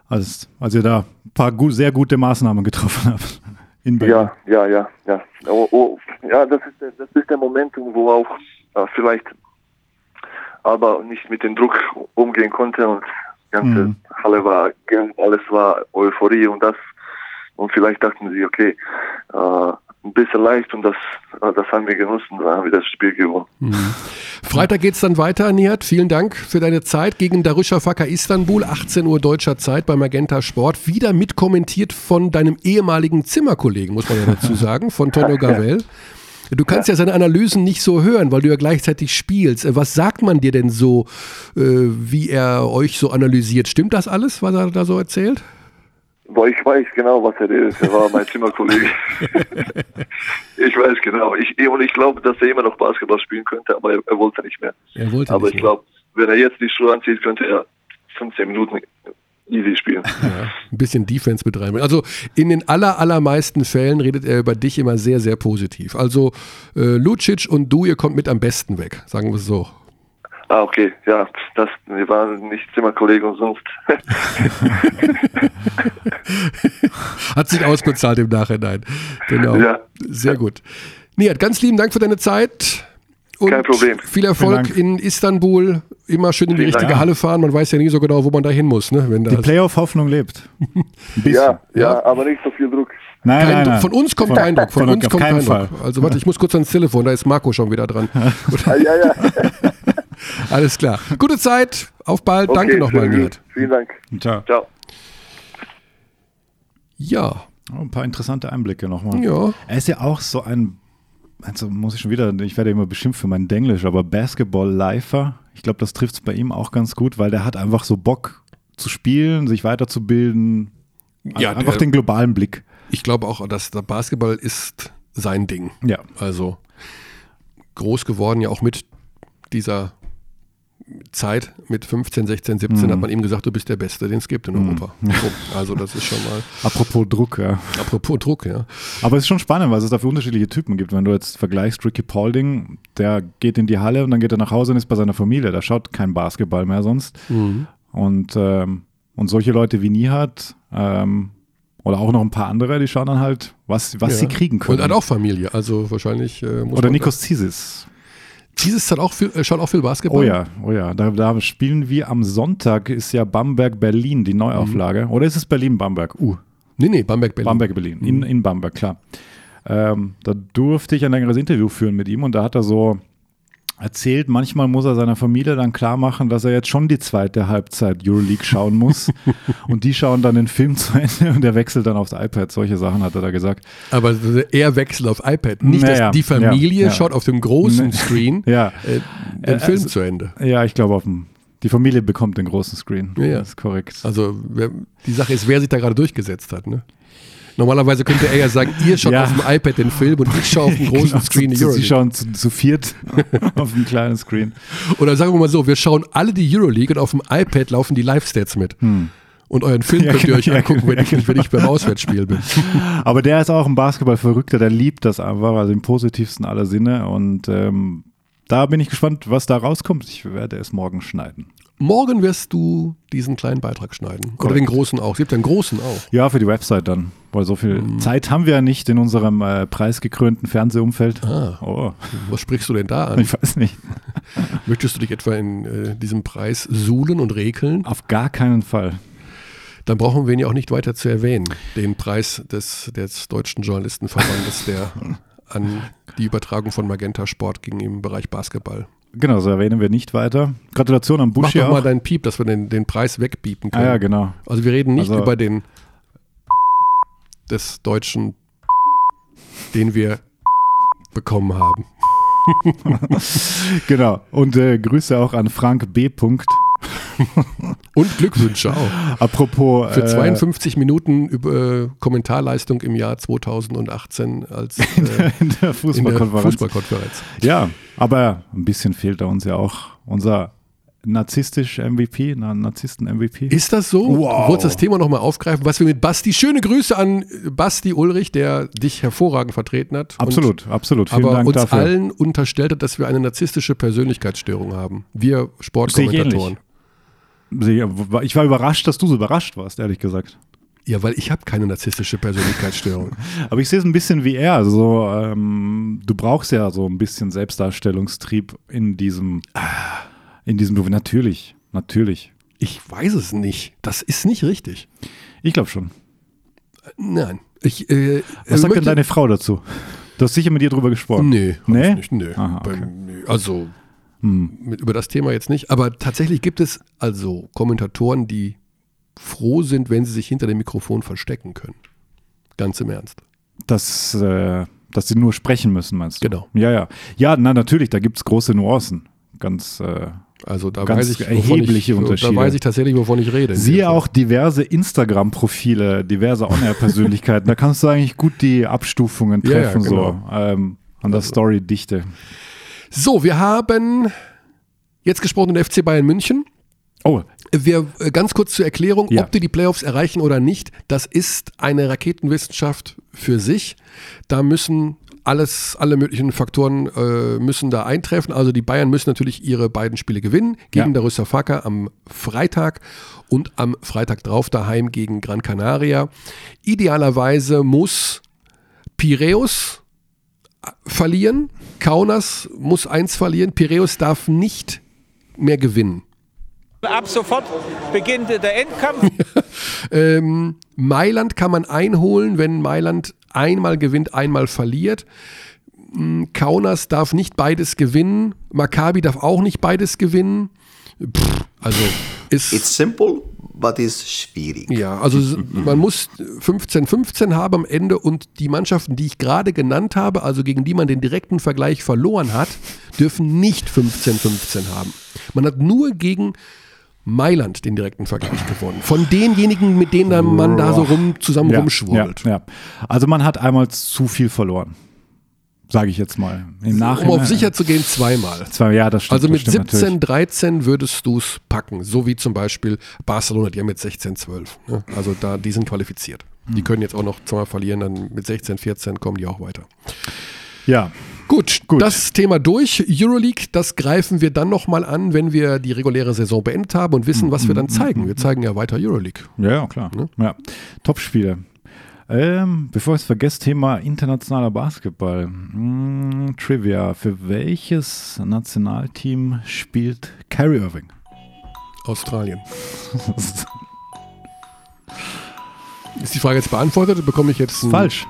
als, als ihr da ein paar gut, sehr gute Maßnahmen getroffen habt. Ja, ja, ja, ja. Oh, oh, ja, das ist, der, das ist der Moment, wo auch äh, vielleicht aber nicht mit dem Druck umgehen konnte und die ganze mhm. Halle war, alles war Euphorie und das und vielleicht dachten sie, okay, äh, ein bisschen leicht und das, äh, das haben wir genutzt und dann haben wir das Spiel gewonnen. Mhm. Freitag geht es dann weiter, Nihat. Vielen Dank für deine Zeit gegen Darüşşafaka Istanbul, 18 Uhr deutscher Zeit bei Magenta Sport. Wieder mitkommentiert von deinem ehemaligen Zimmerkollegen, muss man ja dazu *laughs* sagen, von Tonio Gavel. Du kannst ja. ja. seine Analysen nicht so hören, weil du ja gleichzeitig spielst. Was sagt man dir denn so, äh, wie er euch so analysiert? Stimmt das alles, was er da so erzählt? Boah, ich weiß genau, was er ist. Er war mein *laughs* Zimmerkollege. *laughs* ich weiß genau. Ich, und ich glaube, dass er immer noch Basketball spielen könnte, aber er, er wollte nicht mehr. Er wollte aber nicht ich glaube, wenn er jetzt die Schuhe anzieht, könnte er 15 Minuten easy spielen. *laughs* Ja, ein bisschen Defense betreiben. Also in den aller, allermeisten Fällen redet er über dich immer sehr, sehr positiv. Also äh, Lucic und du, ihr kommt mit am besten weg, sagen wir es so. Ah, okay, ja, das, wir waren nicht Zimmerkollegen und sonst. *laughs* Hat sich ausbezahlt im Nachhinein. Genau. Ja. Sehr gut. Nihat, ganz lieben Dank für deine Zeit. Und Kein Problem. Viel Erfolg in Istanbul. Immer schön in die Vielen richtige Dank. Halle fahren. Man weiß ja nie so genau, wo man da hin muss. Ne? Wenn da Die Playoff-Hoffnung lebt. Ja, ja, aber nicht so viel Druck. Nein, kein nein, Druck. nein. Von uns kommt Von- kein Druck. Von, von- uns kommt kein Fall. Druck. Also warte, ich muss kurz ans Telefon. Da ist Marco schon wieder dran. *laughs* Ah, ja, ja. *laughs* *laughs* Alles klar. Gute Zeit. Auf bald. Danke Okay, nochmal, sehr gut. Nihat. Vielen Dank. Ciao. Ciao. Ja. Oh, ein paar interessante Einblicke nochmal. Ja. Er ist ja auch so ein, also muss ich schon wieder, ich werde immer beschimpft für mein Denglisch, aber Basketball-Lifer, ich glaube, das trifft es bei ihm auch ganz gut, weil der hat einfach so Bock zu spielen, sich weiterzubilden. Ja, einfach der- den globalen Blick. Ich glaube auch, dass der Basketball ist sein Ding. Ja. Also groß geworden, ja auch mit dieser Zeit, mit 15, 16, 17, Mhm. hat man ihm gesagt, du bist der Beste, den es gibt in Europa. So, also das ist schon mal, *laughs* Apropos Druck, ja. apropos Druck, ja. Aber es ist schon spannend, weil es dafür unterschiedliche Typen gibt. Wenn du jetzt vergleichst, Ricky Paulding, der geht in die Halle und dann geht er nach Hause und ist bei seiner Familie. Da schaut kein Basketball mehr sonst. Und, ähm, und solche Leute wie Nihat ähm, oder auch noch ein paar andere, die schauen dann halt, was, was ja. sie kriegen können. Und hat auch Familie, also wahrscheinlich äh, oder Nikos Zisis. Dieses hat auch viel, äh, schaut auch viel Basketball. Oh ja, oh ja. Da, da spielen wir am Sonntag, ist ja Bamberg-Berlin die Neuauflage. Oder ist es Berlin-Bamberg? Uh, Nee, nee, Bamberg, Berlin. Bamberg-Berlin. In, in Bamberg, klar. Ähm, da durfte ich ein längeres Interview führen mit ihm und da hat er so erzählt, manchmal muss er seiner Familie dann klar machen, dass er jetzt schon die zweite Halbzeit Euroleague schauen muss. *laughs* und die schauen dann den Film zu Ende und er wechselt dann aufs iPad. Solche Sachen hat er da gesagt. Aber er wechselt auf iPad. Nicht, Naja, dass die Familie ja, ja. schaut auf dem großen. Screen *laughs* Ja, äh, den Äh, Film also- zu Ende. ja ich glaube, auf dem, die Familie bekommt den großen Screen. Ja, ja. Das ist korrekt. Also wer, die Sache ist, wer sich da gerade durchgesetzt hat. Ne? Normalerweise könnte er ja sagen, ihr schaut Ja. auf dem iPad den Film und ich schaue auf dem *laughs* großen Genau, Screen die zu, Sie Euroleague. schauen zu, zu viert *laughs* auf dem kleinen Screen. Oder sagen wir mal so, wir schauen alle die Euroleague und auf dem iPad laufen die Live-Stats mit. Und euren Film Hm. Ja, könnt ihr genau, euch ja, angucken, wenn, genau, ich, wenn ich beim Auswärtsspiel bin. *laughs* Aber der ist auch ein Basketball-Verrückter, der liebt das einfach, also im positivsten aller Sinne. Und ähm, da bin ich gespannt, was da rauskommt. Ich werde es morgen schneiden. Morgen wirst du diesen kleinen Beitrag schneiden. Oder Korrekt. den großen auch. Es gibt ja einen großen auch. Ja, für die Website dann, weil so viel Mhm. Zeit haben wir ja nicht in unserem äh, preisgekrönten Fernsehumfeld. Ah. Oh, Was sprichst du denn da an? ich weiß nicht. *laughs* Möchtest du dich etwa in äh, diesem Preis suhlen und rekeln? Auf gar keinen Fall. Dann brauchen wir ihn ja auch nicht weiter zu erwähnen. Den Preis des, des Deutschen Journalistenverbandes, der *laughs* an die Übertragung von Magenta Sport ging im Bereich Basketball. Genau, so erwähnen wir nicht weiter. Gratulation an Mach Buschi doch mal deinen Piep, dass wir den, den Preis wegbiepen Ah können. ja, genau. Also wir reden nicht Also- über den des Deutschen, den wir bekommen haben. *laughs* Genau. Und äh, Grüße auch an Frank B. Punkt. Und Glückwünsche auch. Apropos. Für äh, 52 Minuten über, äh, Kommentarleistung im Jahr 2018 als äh, in *laughs* der in der Fußballkonferenz. Fußballkonferenz. Ja, aber ein bisschen fehlt da uns ja auch unser narzisstisch MVP, na, Narzissten-MVP. Ist das so? Wow. Wolltest das Thema nochmal aufgreifen, was wir mit Basti, schöne Grüße an Basti Ulrich, der dich hervorragend vertreten hat. Absolut, absolut. Und, Vielen aber Dank uns dafür. allen unterstellt hat, dass wir eine narzisstische Persönlichkeitsstörung haben. Wir Sportkommentatoren. Ich war überrascht, dass du so überrascht warst, ehrlich gesagt. Ja, weil ich habe keine narzisstische Persönlichkeitsstörung. *laughs* Aber ich sehe es ein bisschen wie er. Also, so, ähm, du brauchst ja so ein bisschen Selbstdarstellungstrieb in diesem, in diesem Beruf. Natürlich, natürlich. Ich weiß es nicht. Das ist nicht richtig. Ich glaube schon. Nein. Ich, äh, Was sagt denn deine Frau dazu? Du hast sicher mit ihr drüber gesprochen. Nee, hab Nee? ich nicht. Nee. Aha, okay. Beim- nee. Also Hm. mit, über das Thema jetzt nicht. Aber tatsächlich gibt es also Kommentatoren, die froh sind, wenn sie sich hinter dem Mikrofon verstecken können. Ganz im Ernst. Dass, äh, dass sie nur sprechen müssen, meinst du? Genau. Ja, ja. Ja, na, natürlich, da gibt es große Nuancen. Ganz. Äh, Also da Ganz weiß ich, erhebliche ich, Unterschiede. Da weiß ich tatsächlich, wovon ich rede. Siehe auch diverse Instagram-Profile, diverse On-Air-Persönlichkeiten. *laughs* da kannst du eigentlich gut die Abstufungen Ja, ja, treffen, genau. so ähm, an der Also- Story-Dichte. So, wir haben jetzt gesprochen den FC Bayern München. Oh, Wir äh, ganz kurz zur Erklärung, Ja. ob die die Playoffs erreichen oder nicht, das ist eine Raketenwissenschaft für sich. Da müssen alles, alle möglichen Faktoren äh, müssen da eintreffen. Also die Bayern müssen natürlich ihre beiden Spiele gewinnen. Gegen Ja. der Russafaka am Freitag und am Freitag drauf daheim gegen Gran Canaria. Idealerweise muss Piräus verlieren. Kaunas muss eins verlieren. Piräus darf nicht mehr gewinnen. Ab sofort beginnt der Endkampf. *laughs* Ähm, Mailand kann man einholen, wenn Mailand einmal gewinnt, einmal verliert. Mm, Kaunas darf nicht beides gewinnen. Maccabi darf auch nicht beides gewinnen. Pff, also ist. It's simple, but it's schwierig. Ja, also man muss 15-15 haben am Ende und die Mannschaften, die ich gerade genannt habe, also gegen die man den direkten Vergleich verloren hat, dürfen nicht 15-15 haben. Man hat nur gegen Mailand den direkten Vergleich gewonnen. Von denjenigen, mit denen man da so rum, zusammen Ja, rumschwurbelt. Ja, ja. Also man hat einmal zu viel verloren. Sage ich jetzt mal. Im Um auf sicher zu gehen, zweimal. Zwar, ja, das stimmt. Also mit stimmt 17, natürlich. 13 würdest du es packen. So wie zum Beispiel Barcelona, die haben jetzt 16, 12. Ne? Also da, die sind qualifiziert. Hm. Die können jetzt auch noch zweimal verlieren, dann mit 16, 14 kommen die auch weiter. Ja, Gut, Gut. das Thema durch. Euroleague, das greifen wir dann nochmal an, wenn wir die reguläre Saison beendet haben und wissen, was wir Hm, dann zeigen. Wir zeigen ja weiter Euroleague. ja, ja klar. Ne? Ja. Top-Spiele. Ähm, bevor ich es vergesse, Thema internationaler Basketball. Hm, Trivia. Für welches Nationalteam spielt Kyrie Irving? Australien. Ist die Frage jetzt beantwortet? Bekomme ich jetzt Falsch.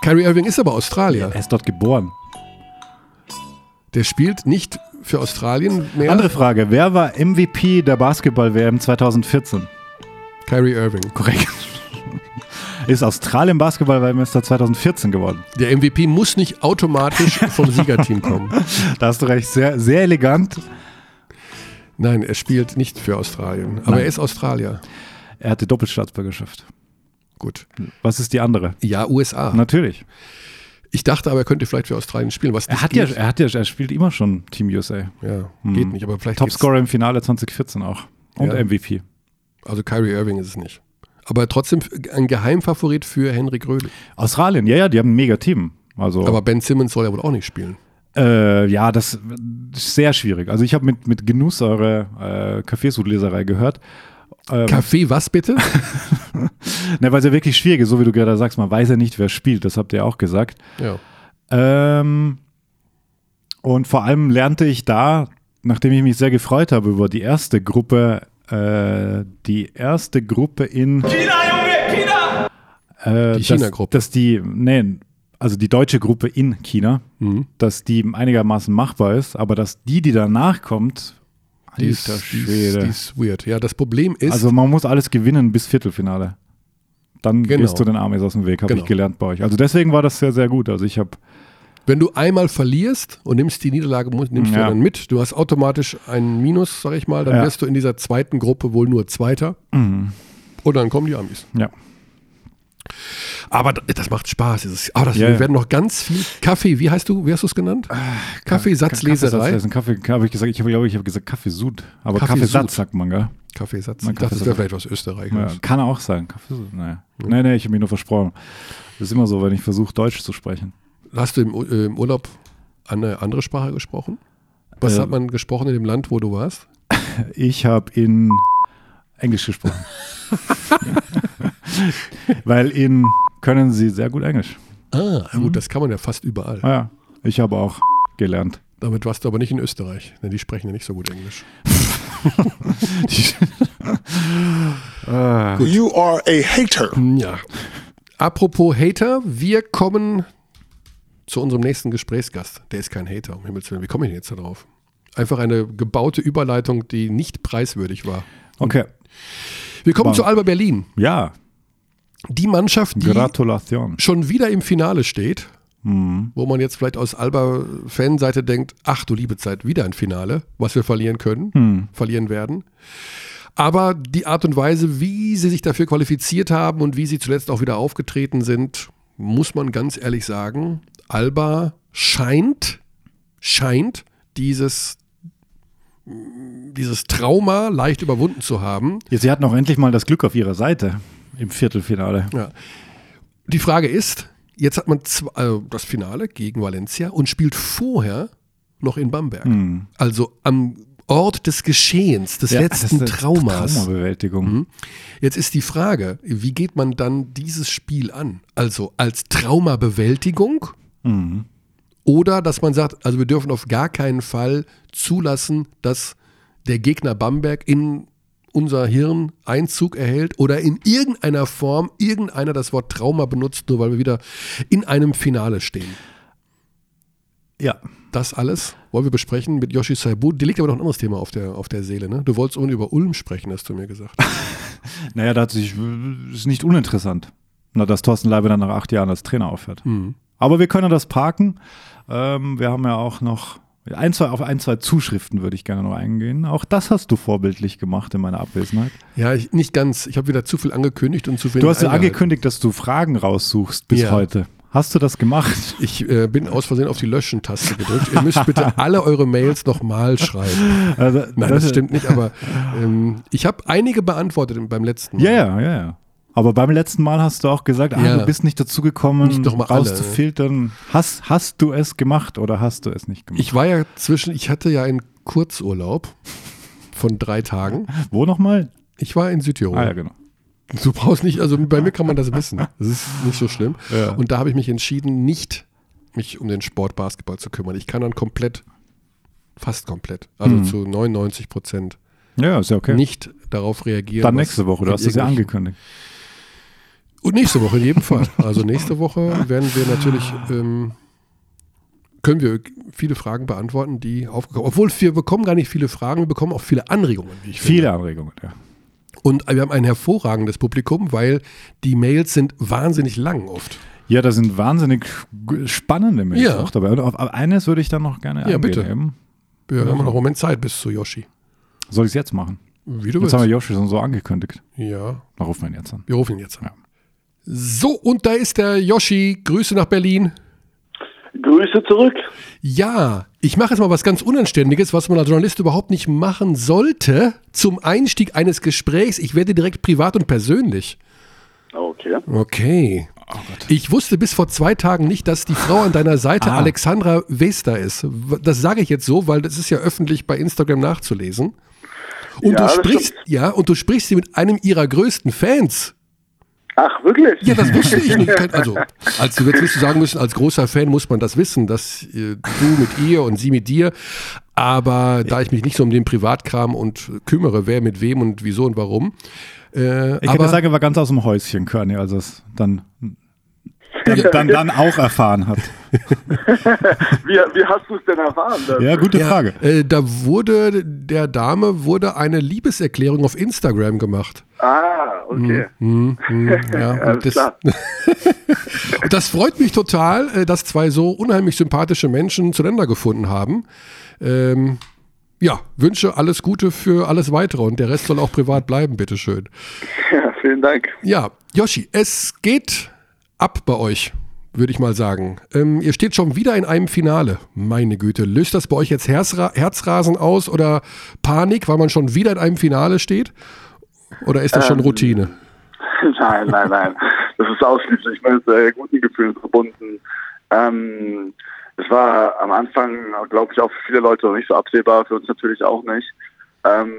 Kyrie Irving ist aber Australier. Er ist dort geboren. Der spielt nicht für Australien mehr. Andere Frage. Wer war MVP der Basketball-WM 2014? Kyrie Irving. Korrekt. Ist Australien Basketball-Weltmeister 2014 geworden. Der MVP muss nicht automatisch *laughs* vom Siegerteam kommen. Da hast du recht. Sehr, sehr elegant. Nein, er spielt nicht für Australien. Aber Nein. er ist Australier. Er hatte Doppelstaatsbürgerschaft. Gut. Was ist die andere? Ja, USA. Natürlich. Ich dachte aber, er könnte vielleicht für Australien spielen. Was Er hat ja, er hat ja, er spielt immer schon Team USA. Ja, geht nicht. Aber vielleicht Topscorer im Finale 2014 auch. Und Ja. MVP. Also Kyrie Irving ist es nicht. Aber trotzdem ein Geheimfavorit für Henrik Röhle. Australien, ja, ja, die haben ein mega Team. Also, Aber Ben Simmons soll ja wohl auch nicht spielen. äh, ja, das ist sehr schwierig. Also ich habe mit, mit Genuss eure äh, Kaffeesudleserei gehört. Ähm, Kaffee, was bitte? *laughs* ne, weil es ja wirklich schwierig ist, so wie du gerade sagst, man weiß ja nicht, wer spielt. Das habt ihr auch gesagt. ja. Ähm, und vor allem lernte ich da, nachdem ich mich sehr gefreut habe über die erste Gruppe, äh, die erste Gruppe in China, Junge, China! äh, Die dass- China-Gruppe. Dass die, nee, also die deutsche Gruppe in China, Mhm. dass die einigermaßen machbar ist, aber dass die, die danach kommt, Die ist, die, die ist weird. Ja, das Problem ist, also man muss alles gewinnen bis Viertelfinale. Dann Genau. gehst du den Amis aus dem Weg, habe Genau. ich gelernt bei euch. Also deswegen war das sehr, sehr gut. Also ich habe wenn du einmal verlierst und nimmst die Niederlage, nimmst du Ja. dann mit, du hast automatisch einen Minus, sag ich mal, dann Ja. wirst du in dieser zweiten Gruppe wohl nur Zweiter. Und dann kommen die Amis. ja. Aber das macht Spaß. Dieses, ah, das, Ja, wir ja. werden noch ganz viel Kaffee, wie heißt du, wie hast du es genannt? Kaffeesatzleserei. Kaffeesatzlesen, Kaffee, habe ich gesagt, ich habe glaube ich habe gesagt Kaffeesud, aber. Kaffeesatz sagt man, gell? Kaffeesatz. Dachte, das wäre Kaffeesatz. vielleicht was Österreichers. Ja, kann auch sein. Kaffeesud, naja. Nee, nee, ich habe mich nur versprochen. Das ist immer so, wenn ich versuche Deutsch zu sprechen. Hast du im, äh, im Urlaub eine andere Sprache gesprochen? Was Äh, hat man gesprochen in dem Land, wo du warst? *laughs* Ich habe in Englisch gesprochen. *laughs* Weil in können sie sehr gut Englisch. Ah, Mhm. gut, das kann man ja fast überall. Ah, ja, ich habe auch gelernt. Damit warst du aber nicht in Österreich, denn die sprechen ja nicht so gut Englisch. *laughs* You are a hater. Hm, Ja. Apropos Hater, wir kommen zu unserem nächsten Gesprächsgast. Der ist kein Hater, um Himmels Willen. Wie komme ich denn jetzt da drauf? Einfach eine gebaute Überleitung, die nicht preiswürdig war. Okay. Wir kommen Wow. zu Alba Berlin. Ja, Die Mannschaft, die Gratulation. schon wieder im Finale steht, Mhm. wo man jetzt vielleicht aus Alba-Fanseite denkt, ach du liebe Zeit, wieder ein Finale, was wir verlieren können, Hm. verlieren werden. Aber die Art und Weise, wie sie sich dafür qualifiziert haben und wie sie zuletzt auch wieder aufgetreten sind, muss man ganz ehrlich sagen, Alba scheint, scheint dieses, dieses Trauma leicht überwunden zu haben. Ja, sie hatten auch endlich mal das Glück auf ihrer Seite im Viertelfinale. Ja. Die Frage ist, jetzt hat man zwei, äh, das Finale gegen Valencia und spielt vorher noch in Bamberg. Also am Ort des Geschehens, des letzten das ist Traumas. Traumabewältigung. Mhm. Jetzt ist die Frage, wie geht man dann dieses Spiel an? Also als Traumabewältigung oder dass man sagt, also wir dürfen auf gar keinen Fall zulassen, dass der Gegner Bamberg in unser Hirn Einzug erhält oder in irgendeiner Form irgendeiner das Wort Trauma benutzt, nur weil wir wieder in einem Finale stehen. Ja. Das alles wollen wir besprechen mit Yoshi Saibu. Dir liegt aber noch ein anderes Thema auf der, auf der Seele, ne? Du wolltest ohne über Ulm sprechen, hast du mir gesagt. *laughs* Naja, da hat sich, ist nicht uninteressant, na, dass Thorsten Leiber dann nach acht Jahren als Trainer aufhört. Mhm. Aber wir können das parken. Ähm, wir haben ja auch noch ein, zwei, auf ein, zwei Zuschriften würde ich gerne noch eingehen. Auch das hast du vorbildlich gemacht in meiner Abwesenheit. Ja, ich, nicht ganz. Ich habe wieder zu viel angekündigt und zu viel Du hast ja angekündigt, dass du Fragen raussuchst bis Ja. heute. Hast du das gemacht? Ich äh, bin aus Versehen auf die Löschen-Taste gedrückt. Ihr müsst bitte *laughs* alle eure Mails nochmal schreiben. Also, Nein, das, stimmt nicht, aber ähm, ich habe einige beantwortet beim letzten Mal. Ja, ja, ja, ja. Aber beim letzten Mal hast du auch gesagt, ah, Ja. du bist nicht dazu gekommen, alle, rauszufiltern. Hast, hast du es gemacht oder hast du es nicht gemacht? Ich war ja zwischen, ich hatte ja einen Kurzurlaub von drei Tagen. Wo nochmal? Ich war in Südtirol. Ah ja, genau. Du brauchst nicht, also bei mir kann man das wissen. Das ist nicht so schlimm. Ja. Und da habe ich mich entschieden, nicht mich um den Sport Basketball zu kümmern. Ich kann dann komplett, fast komplett, also Mhm. zu 99 Prozent Ja, ist ja okay. nicht darauf reagieren. Dann nächste Woche, du hast es ja angekündigt. Und nächste Woche in jedem Fall. Also nächste Woche werden wir natürlich, ähm, können wir viele Fragen beantworten, die aufgekommen Obwohl wir bekommen gar nicht viele Fragen, wir bekommen auch viele Anregungen. Viele Anregungen, ja. Und wir haben ein hervorragendes Publikum, weil die Mails sind wahnsinnig lang oft. Ja, da sind wahnsinnig spannende Mails Ja. auch dabei. Und auf eines würde ich dann noch gerne Ja, bitte. Eben. Wir haben noch einen Moment Zeit bis zu Yoshi. Soll ich es jetzt machen? Wie du Jetzt haben wir willst. Yoshi schon so angekündigt. Ja, Dann rufen wir ihn jetzt an. wir rufen ihn jetzt an. Ja. So, und da ist der Yoshi. Grüße nach Berlin. Grüße zurück. Ja, ich mache jetzt mal was ganz Unanständiges, was man als Journalist überhaupt nicht machen sollte. Zum Einstieg eines Gesprächs. Ich werde direkt privat und persönlich. Okay. Okay. Oh Ich wusste bis vor zwei Tagen nicht, dass die Frau an deiner Seite Ah. Alexandra Wester ist. Das sage ich jetzt so, weil das ist ja öffentlich bei Instagram nachzulesen. Und Ja, du sprichst, ja, und du sprichst sie mit einem ihrer größten Fans. Ach, wirklich? Ja, das wusste ich nicht. *laughs* Also, als du jetzt sagen müssen, als großer Fan muss man das wissen, dass äh, du mit ihr und sie mit dir. Aber da ich mich nicht so um den Privatkram und kümmere, wer mit wem und wieso und warum. Äh, Ich aber kann dir sagen, er war ganz aus dem Häuschen, Körny, als es dann, dann, dann, dann auch erfahren hat. *laughs* Wie, wie hast du es denn erfahren? dass- Ja, gute ja, Frage. Äh, da wurde der Dame wurde eine Liebeserklärung auf Instagram gemacht. Ah, okay. Hm, hm, *laughs* ja, Alles und das, klar. *laughs* das freut mich total, äh, dass zwei so unheimlich sympathische Menschen zueinander gefunden haben. Ähm, ja, wünsche alles Gute für alles Weitere und der Rest soll auch privat bleiben, bitteschön. Ja, vielen Dank. Ja, Yoshi, es geht ab bei euch, würde ich mal sagen. Ähm, ihr steht schon wieder in einem Finale. Meine Güte, löst das bei euch jetzt Herzra Herzrasen aus oder Panik, weil man schon wieder in einem Finale steht? Oder ist das schon Ähm, Routine? *laughs* Nein, nein, nein. Das ist ausschließlich mit äh, guten Gefühlen verbunden. Ähm, es war am Anfang, glaube ich, auch für viele Leute noch nicht so absehbar, für uns natürlich auch nicht. Ähm,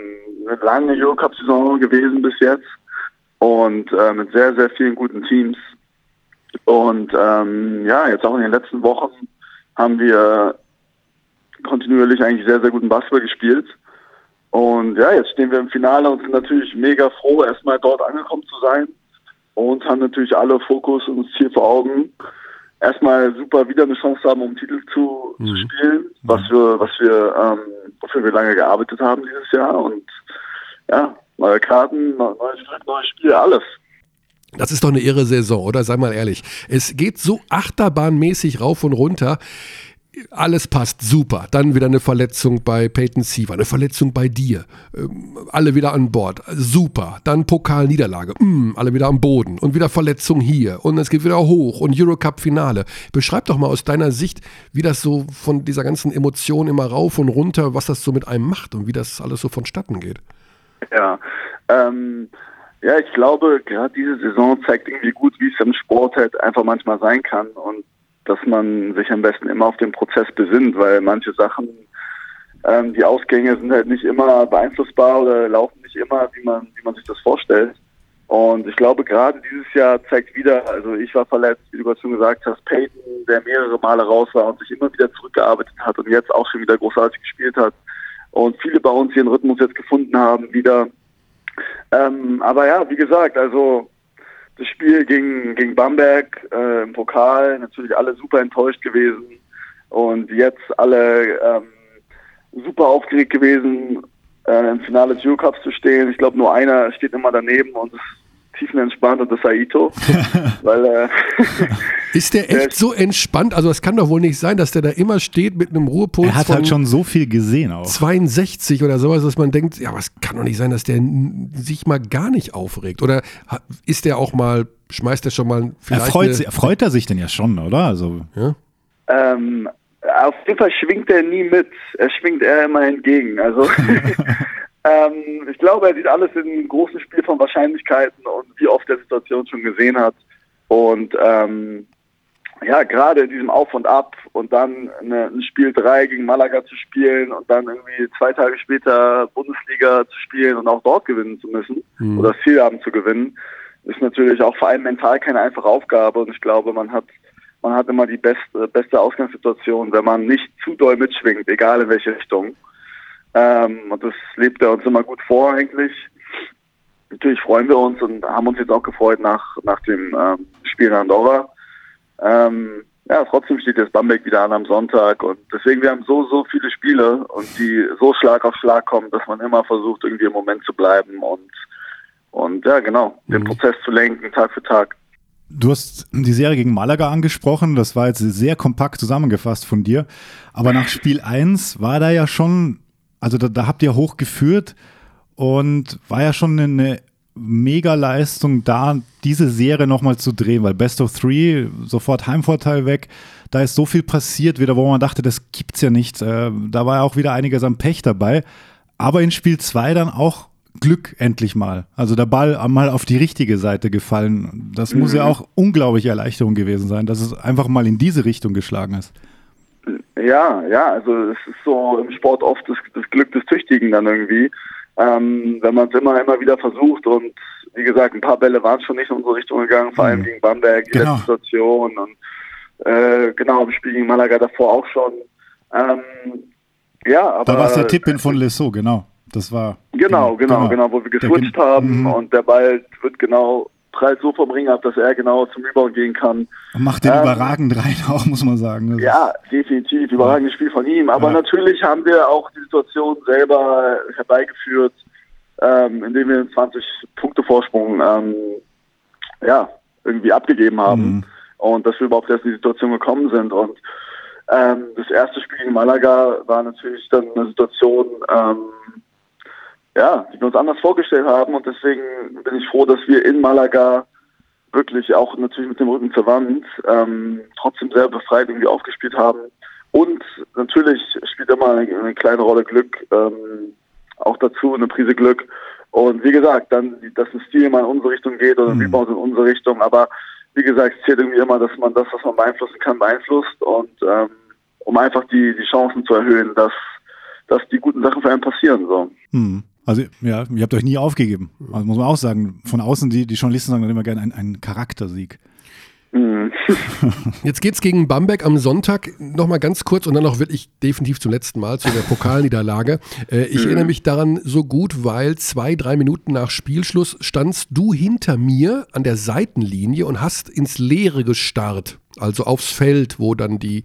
eine lange Eurocup-Saison gewesen bis jetzt und äh, mit sehr, sehr vielen guten Teams. Und ähm, ja, jetzt auch in den letzten Wochen haben wir kontinuierlich eigentlich sehr, sehr guten Basketball gespielt. Und ja, jetzt stehen wir im Finale und sind natürlich mega froh, erstmal dort angekommen zu sein. Und haben natürlich alle Fokus und das Ziel vor Augen. Erstmal super wieder eine Chance haben, um Titel zu, zu spielen, was wir, was wir, ähm, wofür wir lange gearbeitet haben dieses Jahr. Und ja, neue Karten, neues Glück, neues Spiel, alles. Das ist doch eine irre Saison, oder? Sei mal ehrlich. Es geht so achterbahnmäßig rauf und runter. Alles passt super. Dann wieder eine Verletzung bei Peyton Siever, eine Verletzung bei dir. Ähm, alle wieder an Bord. Super. Dann Pokalniederlage. Mm, alle wieder am Boden. Und wieder Verletzung hier. Und es geht wieder hoch. Und Eurocup-Finale. Beschreib doch mal aus deiner Sicht, wie das so von dieser ganzen Emotion immer rauf und runter, was das so mit einem macht und wie das alles so vonstatten geht. Ja, ähm, Ja, ich glaube, gerade diese Saison zeigt irgendwie gut, wie es im Sport halt einfach manchmal sein kann und dass man sich am besten immer auf den Prozess besinnt, weil manche Sachen, ähm, die Ausgänge sind halt nicht immer beeinflussbar oder laufen nicht immer, wie man, wie man sich das vorstellt. Und ich glaube, gerade dieses Jahr zeigt wieder, also ich war verletzt, wie du gerade schon gesagt hast, Peyton, der mehrere Male raus war und sich immer wieder zurückgearbeitet hat und jetzt auch schon wieder großartig gespielt hat. Und viele bei uns ihren Rhythmus jetzt gefunden haben, wieder. Ähm, aber ja, wie gesagt, also das Spiel gegen, gegen Bamberg äh, im Pokal, natürlich alle super enttäuscht gewesen und jetzt alle ähm, super aufgeregt gewesen, äh, im Finale des Eurocups zu stehen. Ich glaube, nur einer steht immer daneben und ist tiefenentspannt und das ist Aito. *laughs* weil, äh, *laughs* ist der echt der so entspannt? Also, es kann doch wohl nicht sein, dass der da immer steht mit einem Ruhepuls. Er hat halt schon so viel gesehen auch. 62 oder sowas, dass man denkt, ja, aber es kann doch nicht sein, dass der sich mal gar nicht aufregt. Oder ist der auch mal, schmeißt er schon mal vielleicht. Er freut, eine, freut er sich denn ja schon, oder? Also, ja. Ähm, auf jeden Fall schwingt er nie mit. Er schwingt eher immer entgegen. Also *laughs* ähm, ich glaube, er sieht alles in einem großen Spiel von Wahrscheinlichkeiten und wie oft er Situation schon gesehen hat. Und ähm, ja, gerade in diesem Auf und Ab und dann eine, ein Spiel 3 gegen Malaga zu spielen und dann irgendwie zwei Tage später Bundesliga zu spielen und auch dort gewinnen zu müssen mhm. oder das Ziel haben zu gewinnen, ist natürlich auch vor allem mental keine einfache Aufgabe. Und ich glaube, man hat man hat immer die beste, beste Ausgangssituation, wenn man nicht zu doll mitschwingt, egal in welche Richtung. Ähm, und das lebt er uns immer gut vor eigentlich. Natürlich freuen wir uns und haben uns jetzt auch gefreut nach, nach dem ähm, Spiel in Andorra. Ähm, ja, trotzdem steht jetzt Bamberg wieder an am Sonntag und deswegen, wir haben so, so viele Spiele und die so Schlag auf Schlag kommen, dass man immer versucht, irgendwie im Moment zu bleiben und, und ja, genau, den mhm. Prozess zu lenken, Tag für Tag. Du hast die Serie gegen Malaga angesprochen, das war jetzt sehr kompakt zusammengefasst von dir. Aber nach Spiel 1 war da ja schon, also da, da habt ihr hochgeführt und war ja schon eine Mega-Leistung da, diese Serie nochmal zu drehen, weil Best of Three, sofort Heimvorteil weg, da ist so viel passiert wieder, wo man dachte, das gibt's ja nicht. Äh, da war ja auch wieder einiges am Pech dabei. Aber in Spiel 2 dann auch Glück endlich mal. Also der Ball mal auf die richtige Seite gefallen. Das mhm. muss ja mhm. auch unglaubliche Erleichterung gewesen sein, dass es einfach mal in diese Richtung geschlagen ist. Ja, ja, also es ist so im Sport oft das, das Glück des Tüchtigen dann irgendwie. Ähm, wenn man es immer, immer wieder versucht und wie gesagt, ein paar Bälle waren schon nicht in unsere Richtung gegangen, vor allem mhm. gegen Bamberg, die genau. letzte Situation und äh, genau im Spiel gegen Malaga davor auch schon. Ähm, ja, aber. Da war es der Tipp in von Lesso, genau. Das war. Genau, genau, genau, genau, wo wir geswitcht haben mhm. und der Ball wird genau prallt so vom Ring ab, dass er genau zum Rebound gehen kann. Macht den ähm, überragend rein *laughs* auch, muss man sagen. Das ja, definitiv, überragendes Spiel von ihm. Aber ja. natürlich haben wir auch die Situation selber herbeigeführt, ähm, indem wir einen 20 Punkte Vorsprung ähm, ja, irgendwie abgegeben haben. Mhm. Und dass wir überhaupt erst in die Situation gekommen sind. Und ähm, das erste Spiel gegen Malaga war natürlich dann eine Situation, ähm, ja, die wir uns anders vorgestellt haben. Und deswegen bin ich froh, dass wir in Malaga wirklich auch natürlich mit dem Rücken zur Wand ähm, trotzdem sehr befreit irgendwie aufgespielt haben. Und natürlich spielt immer eine, eine kleine Rolle Glück ähm, auch dazu, eine Prise Glück. Und wie gesagt, dann, dass ein Stil mal in unsere Richtung geht oder ein mhm. Rebound in unsere Richtung. Aber wie gesagt, es zählt irgendwie immer, dass man das, was man beeinflussen kann, beeinflusst. Und ähm, um einfach die, die Chancen zu erhöhen, dass, dass die guten Sachen für einen passieren. So. Mhm. Also ja, ihr habt euch nie aufgegeben. Also muss man auch sagen, von außen, die, die Journalisten sagen dann immer gerne ein, ein Charaktersieg. Mhm. *laughs* Jetzt geht es gegen Bamberg am Sonntag nochmal ganz kurz und dann auch wirklich definitiv zum letzten Mal zu der Pokalniederlage. Äh, ich mhm. erinnere mich daran so gut, weil zwei, drei Minuten nach Spielschluss standst du hinter mir an der Seitenlinie und hast ins Leere gestarrt, also aufs Feld, wo dann die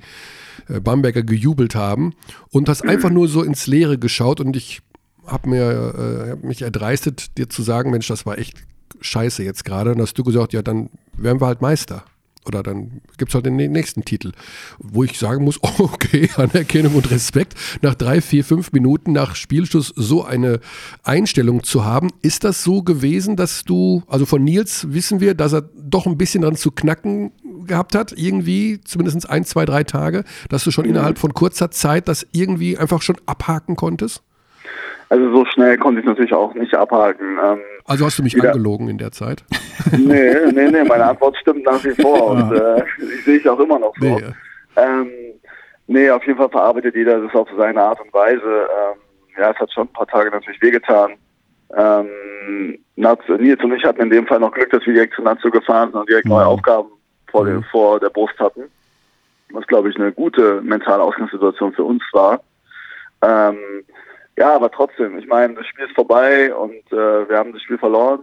äh, Bamberger gejubelt haben und hast mhm. einfach nur so ins Leere geschaut und ich habe mir äh, hab mich erdreistet, dir zu sagen, Mensch, das war echt scheiße jetzt gerade. Und hast du gesagt, ja, dann werden wir halt Meister. Oder dann gibt es halt den nächsten Titel. Wo ich sagen muss, *laughs* okay, Anerkennung und Respekt, nach drei, vier, fünf Minuten nach Spielschluss so eine Einstellung zu haben. Ist das so gewesen, dass du, also von Nils wissen wir, dass er doch ein bisschen dran zu knacken gehabt hat, irgendwie, zumindest ein, zwei, drei Tage, dass du schon mhm. innerhalb von kurzer Zeit das irgendwie einfach schon abhaken konntest? Also so schnell konnte ich natürlich auch nicht abhaken. Ähm, Also hast du mich wieder- angelogen in der Zeit? *laughs* nee, nee, nee, meine Antwort stimmt nach wie vor *laughs* und äh, ich sehe es auch immer noch so. Nee. Ähm, nee, auf jeden Fall verarbeitet jeder das auf seine Art und Weise. Ähm, ja, es hat schon ein paar Tage natürlich wehgetan. Ähm, Nils und ich hatten in dem Fall noch Glück, dass wir direkt zu Natsu gefahren sind und direkt neue Aufgaben vor, der, vor der Brust hatten. Was, glaube ich, eine gute mentale Ausgangssituation für uns war. Ähm, ja, aber trotzdem, ich meine, das Spiel ist vorbei und äh, wir haben das Spiel verloren.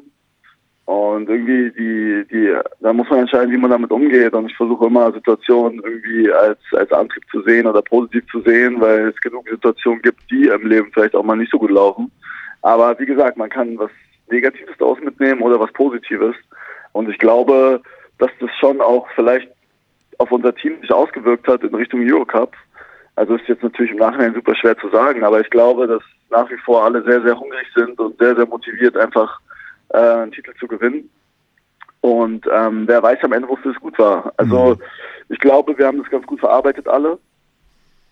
Und irgendwie, die, die, da muss man entscheiden, wie man damit umgeht. Und ich versuche immer Situationen irgendwie als, als Antrieb zu sehen oder positiv zu sehen, weil es genug Situationen gibt, die im Leben vielleicht auch mal nicht so gut laufen. Aber wie gesagt, man kann was Negatives daraus mitnehmen oder was Positives. Und ich glaube, dass das schon auch vielleicht auf unser Team sich ausgewirkt hat in Richtung Eurocup. Also ist jetzt natürlich im Nachhinein super schwer zu sagen, aber ich glaube, dass nach wie vor alle sehr, sehr hungrig sind und sehr, sehr motiviert, einfach äh, einen Titel zu gewinnen. Und ähm, wer weiß am Ende, wofür es gut war. Also ich glaube, wir haben das ganz gut verarbeitet alle.